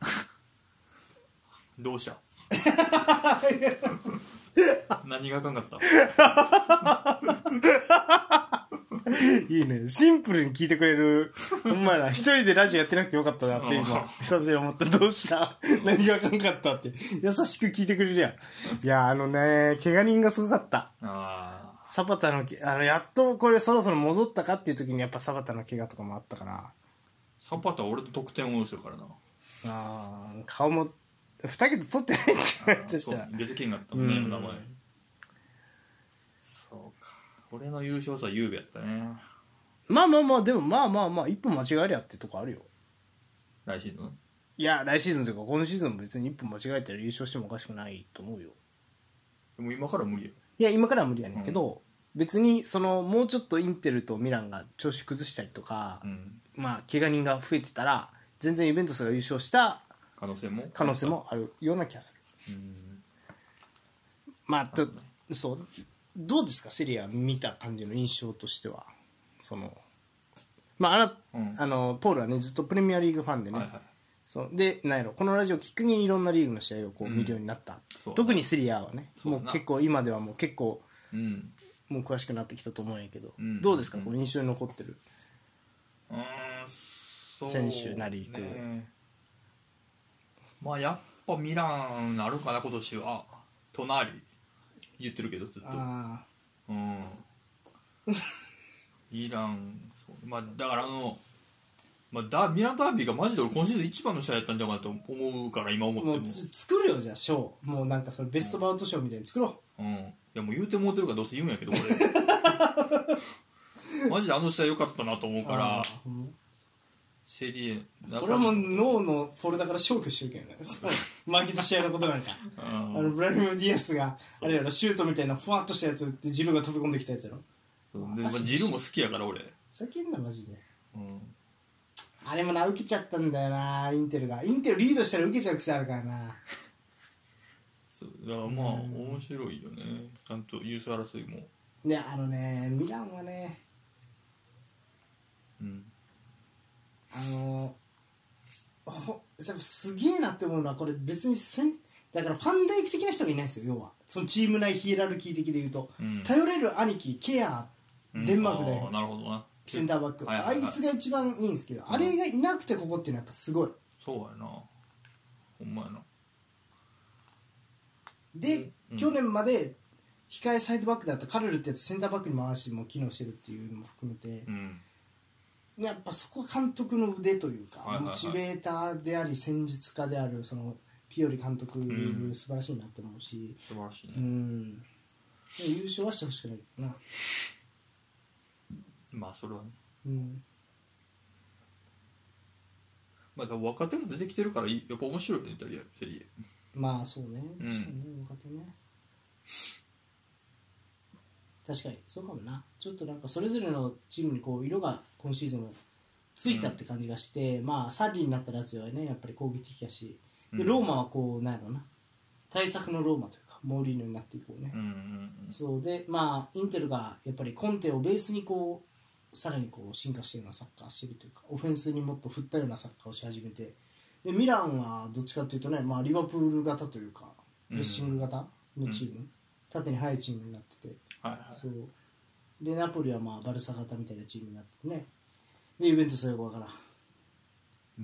どうした？何があかんかった？いいね。シンプルに聞いてくれるほんまやな一人でラジオやってなくてよかったなってうん。今久々に思った。どうした？何があかんかったって。優しく聞いてくれるやん。いやあのね怪我人がすごかった。あサバタのけあのやっとこれそろそろ戻ったかっていう時にやっぱサバタの怪我とかもあったから。サパタは俺の得点をですよからな。あー顔も2桁取ってないって言われたそうしたら出てけんかったもんねうん。名前。そうか。俺の優勝はゆうべやったね。まあまあまあでもまあまあまあ一歩間違えりゃってとこあるよ。来シーズン？いや来シーズンというか今シーズンも別に一歩間違えたら優勝してもおかしくないと思うよ。でも今から無理よいや今からは無理やねんけど、別にそのもうちょっとインテルとミランが調子崩したりとか、うん。まあ怪我人が増えてたら全然ユベントスが優勝した可能性も？可能性もあるような気がする。うん。まあとそう。どうですか？セリア見た感じの印象としては。そのまああら、うん。あのポールはねずっとプレミアリーグファンでね、はいはい。そう。でなんやろこのラジオきっかけにいろんなリーグの試合をこう見るようになった、特にセリアはね。もう結構今ではもう結構うん。もう詳しくなってきたと思うんやけど、うん。どうですか、うんこう印象に残ってる。選手なりこうねまあやっぱミランなるかな今年は。隣言ってるけどずっと。あうん。ミランまあだからあのまあ、ダミランダービーがマジで俺今シーズン一番の試合やったんじゃないかなと思うから今思っても。もうつ作るよじゃあショー。もうなんかそれベストバウトショーみたいに作ろう。ん。いやもう言うてもうてるからどうせ言うんやけどこれ。マジであの試合良かったなと思ううから。セリエ俺はもう脳のフォルダから消去してるけどね負けた試合のことなんか。うん。あのブラヒム・ディアスがあれやろシュートみたいなふわっとしたやつ打ってジルーが飛び込んできたやつやろ。そう。でまあジルーも好きやから俺、叫んなマジで。うん、あれもな受けちゃったんだよなインテルが。インテルリードしたら受けちゃう癖あるからな。そうだからまあ面白いよね。ちゃんと優勝争いも。ねあのねミランはねうん。あのほすげえなって思うのはこれ別にせんだからファンダイク的な人がいないんですよ要は。そのチーム内ヒエラルキー的で言うと、うん。頼れる兄貴ケアうん。デンマークだあよなるほどなセンターバック、はいはいはい。あいつが一番いいんですけど、あれがいなくてここっていうのはやっぱすごい。そうやな。ほんまやな。で、うん。去年まで控えサイドバックだったカルルってやつセンターバックに回しても機能してるっていうのも含めて、うん。やっぱそこは監督の腕というか、はいはいはい。モチベーターであり戦術家であるそのピオリ監督、ん。素晴らしいなって思うし。素晴らしいね、うん。優勝はしてほしくないなまあそれはね。うん。まあ若手も出てきてるからいい。やっぱ面白いよねイタリアセリエ。まあそうね。うん。確かにね若手ね、確かにそうかもな。ちょっとなんかそれぞれのチームにこう色が今シーズンもついたって感じがして、まあサリーになったラツィオはねやっぱり攻撃的やしでローマはこうなんやろうな。対策のローマというかモーリーニョになっていこうね、うんうん。そうでまあインテルがやっぱりコンテをベースにこうさらにこう進化してるようなサッカーしてるというかオフェンスにもっと振ったようなサッカーをし始めてでミランはどっちかというとね、まあ、リバプール型というかプレッシング型のチーム、縦に速いチームになっててはいはい。そう。でナポリはまあバルサ型みたいなチームになっててね。でユベントスはよくわから。ん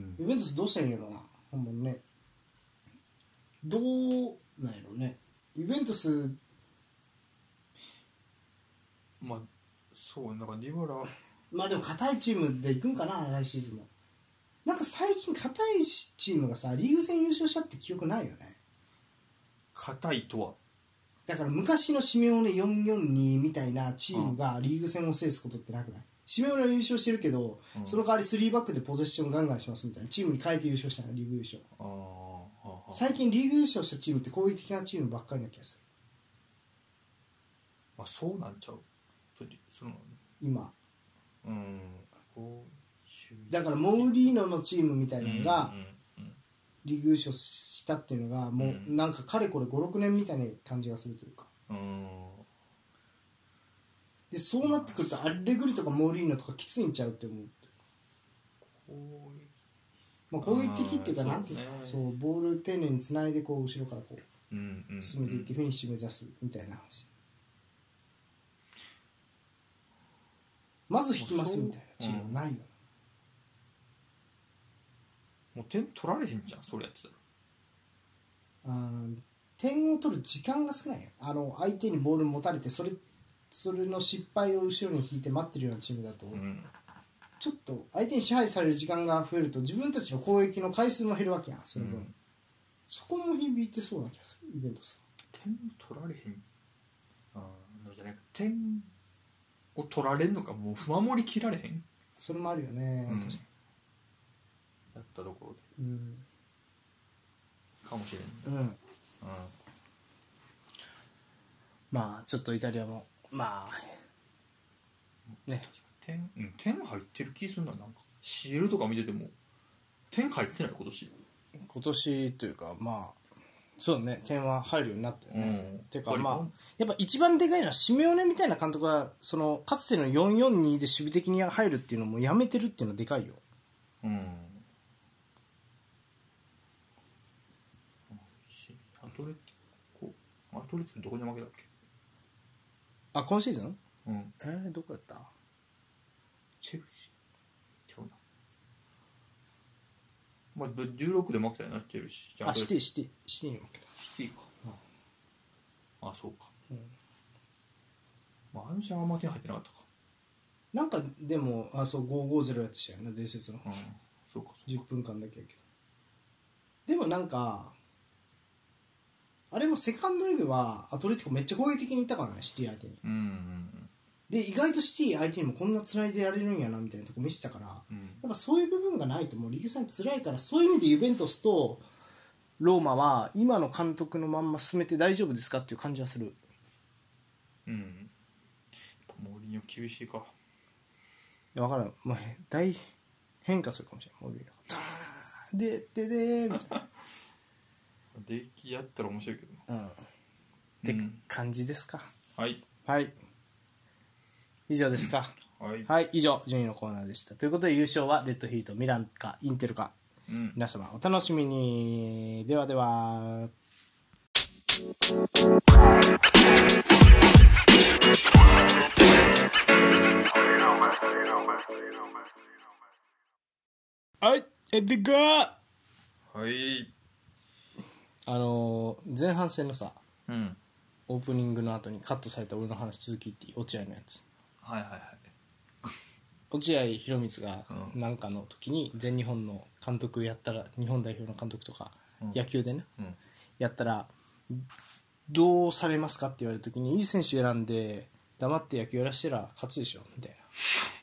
うん。ユベントスどうしたんやろうなほんまにね。どうなんやろうね。ユベントスまあそうなんかディバラまあでも硬いチームで行くんかな来シーズンも。なんか最近硬いチームがさリーグ戦優勝したって記憶ないよね。硬いとは。だから昔のシメオネ442みたいなチームがリーグ戦を制すことってなくない？シメオネは優勝してるけど、うん。その代わり3バックでポゼッションガンガンしますみたいなチームに変えて優勝したのリーグ優勝最近リーグ優勝したチームって攻撃的なチームばっかりな気がすまあそうなんちゃう？その？る今。うん。こうだからモーリーノのチームみたいなのがリーグ優勝したっていうのがもうなんかかれこれ56年みたいな感じがするというか。うん。うんでそうなってくるとアレグリとかモーリーノとかきついんちゃうって思う、こういうまあ、攻撃的っていうかなんていうかそうボール丁寧につないでこう後ろからこう進めていってフィニッシュ目指すみたいな話まず引きますみたいなチームはないよ、もう点取られへんじゃんそれやってたら。あー点を取る時間が少ないよ。あの相手にボール持たれてそれそれの失敗を後ろに引いて待ってるようなチームだと、うん。ちょっと相手に支配される時間が増えると自分たちの攻撃の回数も減るわけやんその分、うん。そこも響いてそうな気がするイベントさ点取られへん。ああじゃないか。点を取られんのかもう守りきられへん？それもあるよね、うん。確かやったところで。にかもしれんね。うん、うん、うんまあちょっとイタリアもまあね。点,、うん、点入ってる気するな。なんか CL とか見てても点入ってない今年。今年というかまあそうね。点は入るようになったよね、うん。てかやっぱりまあやっぱ一番でかいのはシメオネみたいな監督がそのかつての442で守備的に入るっていうのもやめてるっていうのはでかいよ。うん。しアトレティコアトレティコどこに負けたっけ？あ今シーズン？うん。えー、どこやった？チェルシー。ちゃうな。まあ16で負けたよなチェルシー。あシティィシティシティに負けた。シティか、あそうか、まああの試合はあんま点入ってなかったか。なんかでもあそう550やってしたよね伝説の。うん。そうかそう10か分間だけやけど。でもなんかあれもセカンドリーグはアトレティコめっちゃ攻撃的にいったからねシティ相手に。うんうんで意外とシティ相手にもこんなつないでやれるんやなみたいなとこ見せたから、うん。やっぱそういう部分がないともうリーグ戦辛いからそういう意味でユベントスとローマは今の監督のまんま進めて大丈夫ですかっていう感じはするうん。やっぱモーリーニョ厳しいか。いや分からん。もうへ大変化するかもしれないモーリーがでででみたい でやったら面白いけどな。なうん。ってうん感じですか、はい。はい。以上ですか、はい、はい。以上順位のコーナーでした。ということで優勝はデッドヒートミランかインテルか。うん。皆様お楽しみに。ではでははいエビガーは？い。あのー前半戦のさうん。オープニングの後にカットされた俺の話続きっていい落合のやつ。はいはいはい。落合博満がうんなんかの時に全日本の監督やったら日本代表の監督とか、野球でねうん。やったらどうされますかって言われた時にいい選手選んで黙って野球やらしてら勝つでしょみたいな。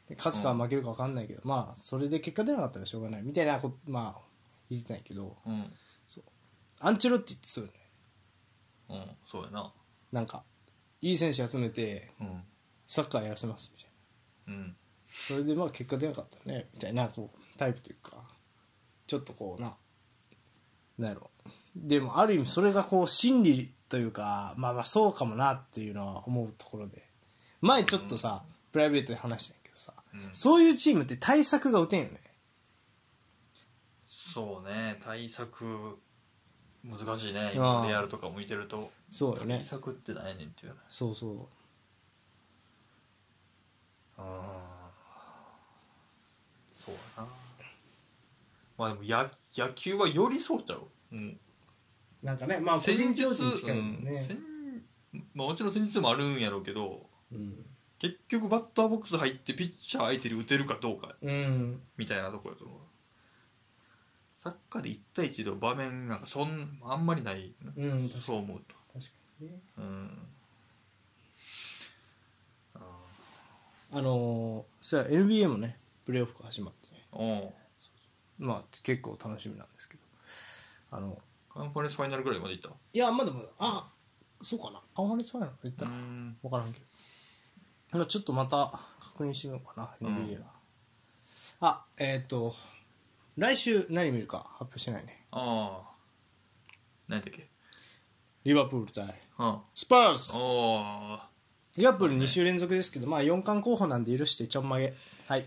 で勝つか負けるか分かんないけど、まあそれで結果出なかったらしょうがない。みたいなことまあ言ってないけどうん。アンチェロッティってそうよね。うんそうやな。なんかいい選手集めてうん。サッカーやらせますみたいな。うん。それでまあ結果出なかったねみたいなこうタイプというかちょっとこうななんやろ。でもある意味それがこう心理というかまあまあそうかもなっていうのは思うところで前ちょっとさ、プライベートで話したんやけどさ、うん。そういうチームって対策が打てんよね。そうね対策難しいね。あ今あレアルとかも見てると。そうよね。対策って何やねんっていうね。そうそう。うんそうやな。まあでもや野球はよりそうちゃう。うん。なんかねまあ個人競技に近いもんね。うん、戦まあ、もちろん戦術もあるんやろうけどうん、結局バッターボックス入ってピッチャー相手に打てるかどうかうん、みたいなところやと思う。サッカーで1対1の場面なんかそんあんまりない、うん、確かそう思うと。確かにね。うん。ああのー、それは NBA もねプレーオフが始まってね。ーおう。まあ結構楽しみなんですけど。あのカンファレンスファイナルぐらいまでいったいやまだまだあそうかな。カンファレンスファイナル言ったらん。分からんけどまあちょっとまた確認してみようかな NBA は、あえっ、と来週何見るか発表してないね。ああ何やっけ？リバプール対うん。スパーズ。おー。リバプール2週連続ですけどまあ4冠候補なんで許してちょんまげ。はい。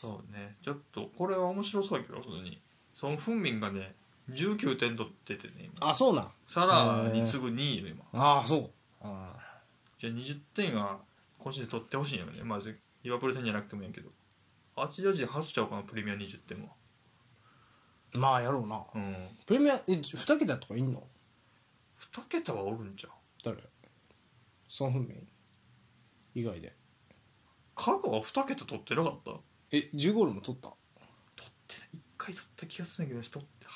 そうね。ちょっとこれは面白そうやけど普通に。ソン・フンミンがね19点取っててね今。あそうなん。サラに次ぐ2位よ今。ああそう。あじゃあ20点は今シーズン取ってほしいんよね。まずリバプール戦じゃなくてもいいけど。アジア人初ちゃうかなプレミア20点は。ーまあやろうな。うん。プレミアえ2桁とかいんの？2桁はおるんちゃう。誰？ソン・フンミン？以外で。香川2桁取ってなかった？え10ゴールも取った？取ってない。1回取った気がするんやけど取って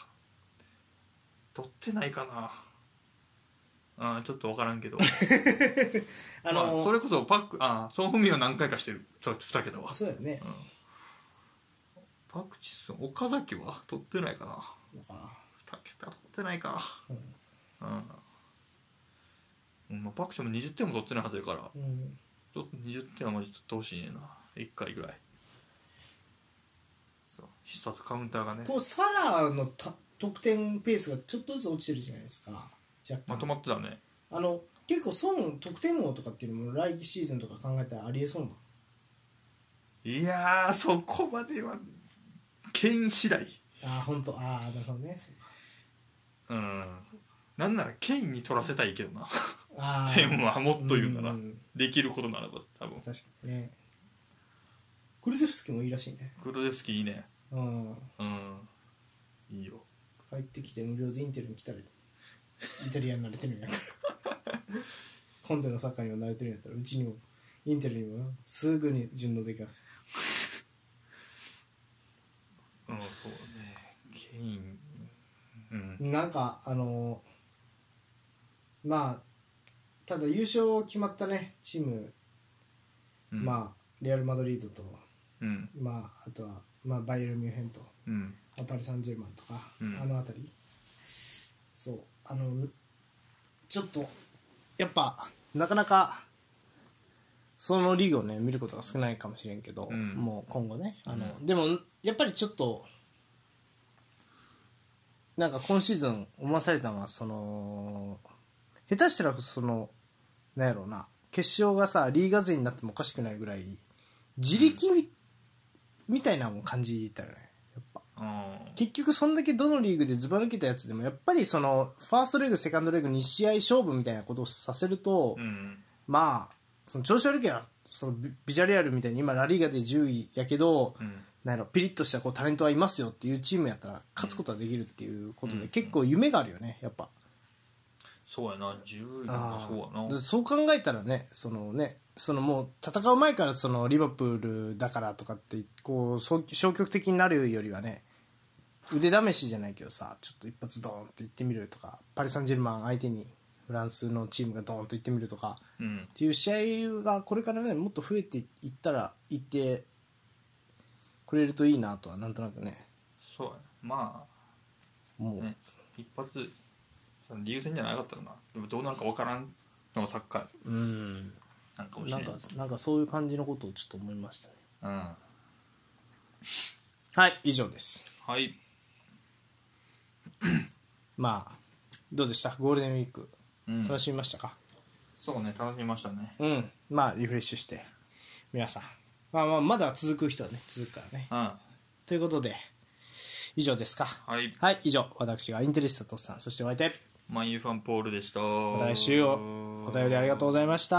取ってないかなあーちょっと分からんけど。あのーまあ、それこそパックあーソン・フンミンは何回かしてる2桁は。そうやね。パクチス岡崎は？取ってないかな。どうかな。2桁取ってないか。うん。うん、うんまあ、パクチも20点も取ってないはずやから。うん。ちょっと20点はマジ取ってほしいねんな。1回ぐらい。そう。必殺カウンターがね。こうサラのた得点ペースがちょっとずつ落ちてるじゃないですか若干。まとまってたね。あの結構損得点王とかっていうのも来シーズンとか考えたらありえそうな。いやーそこまではケイン次第。ああ本当。ああなるほどね。そうか。うん。なんならケインに取らせたいけどな。ああ点はもっと言うなら。ん。できることならば多分。確かにね。クルゼフスキもいいらしいね。クルデスキーいいね。うん。うん。いいよ。帰ってきて無料でインテルに来たらイタリアに慣れてるんやから。コンテのサッカーにも慣れてるんやったらうちにもインテルにもすぐに順応できますうんそうね。ケイン。うん。なんかあのまあただ優勝決まったねチーム、うん。まあレアル・マドリードと、うん。まあ、あとは、まあ、バイエルン・ミュンヘンとうん。まあパリ・サンジェルマンとか、うん。あの辺り。そうあのちょっとやっぱなかなかそのリーグをね見ることが少ないかもしれんけど、うん。もう今後ねあの、うでもやっぱりちょっとなんか今シーズン思わされたのはその下手したらそのなんやろうな決勝がさリーガ勢になってもおかしくないぐらい自力み,、みたいなのを感じたよね結局そんだけどのリーグでずば抜けたやつでもやっぱりそのファーストレグセカンドレグ2試合勝負みたいなことをさせると、うん。まあその調子悪ければそのビビジャレアルみたいに今ラリーガで10位やけど、うん。なんやろピリッとしたこうタレントはいますよっていうチームやったら勝つことができるっていうことで、うん。結構夢があるよねやっぱ。そうやな10位あそうやな。でそう考えたらねそのねそのもう戦う前からそのリバプールだからとかってこう消極的になるよりはね腕試しじゃないけどさちょっと一発ドーンと行ってみるとかパリ・サンジェルマン相手にフランスのチームがドーンと行ってみるとかうん。っていう試合がこれからねもっと増えていったらいってくれるといいなとはなんとなくね。そうやなまもう、あね一発そのリーグ戦じゃなかったらな。でもどうなるか分からんのがサッカー。うん。なんかなんかなんかそういう感じのことをちょっと思いましたね。うん。はい以上です。はいまあどうでした？ゴールデンウィークうん。楽しみましたか？そうね楽しみましたね。うん、まあリフレッシュして。皆さん、まあ、まあまだ続く人はね続くからね。うん。ということで以上ですか？はい。はい以上。私がインテリスタトスさんそしてお相手。マンユーファンポールでした。来週を。お便りありがとうございました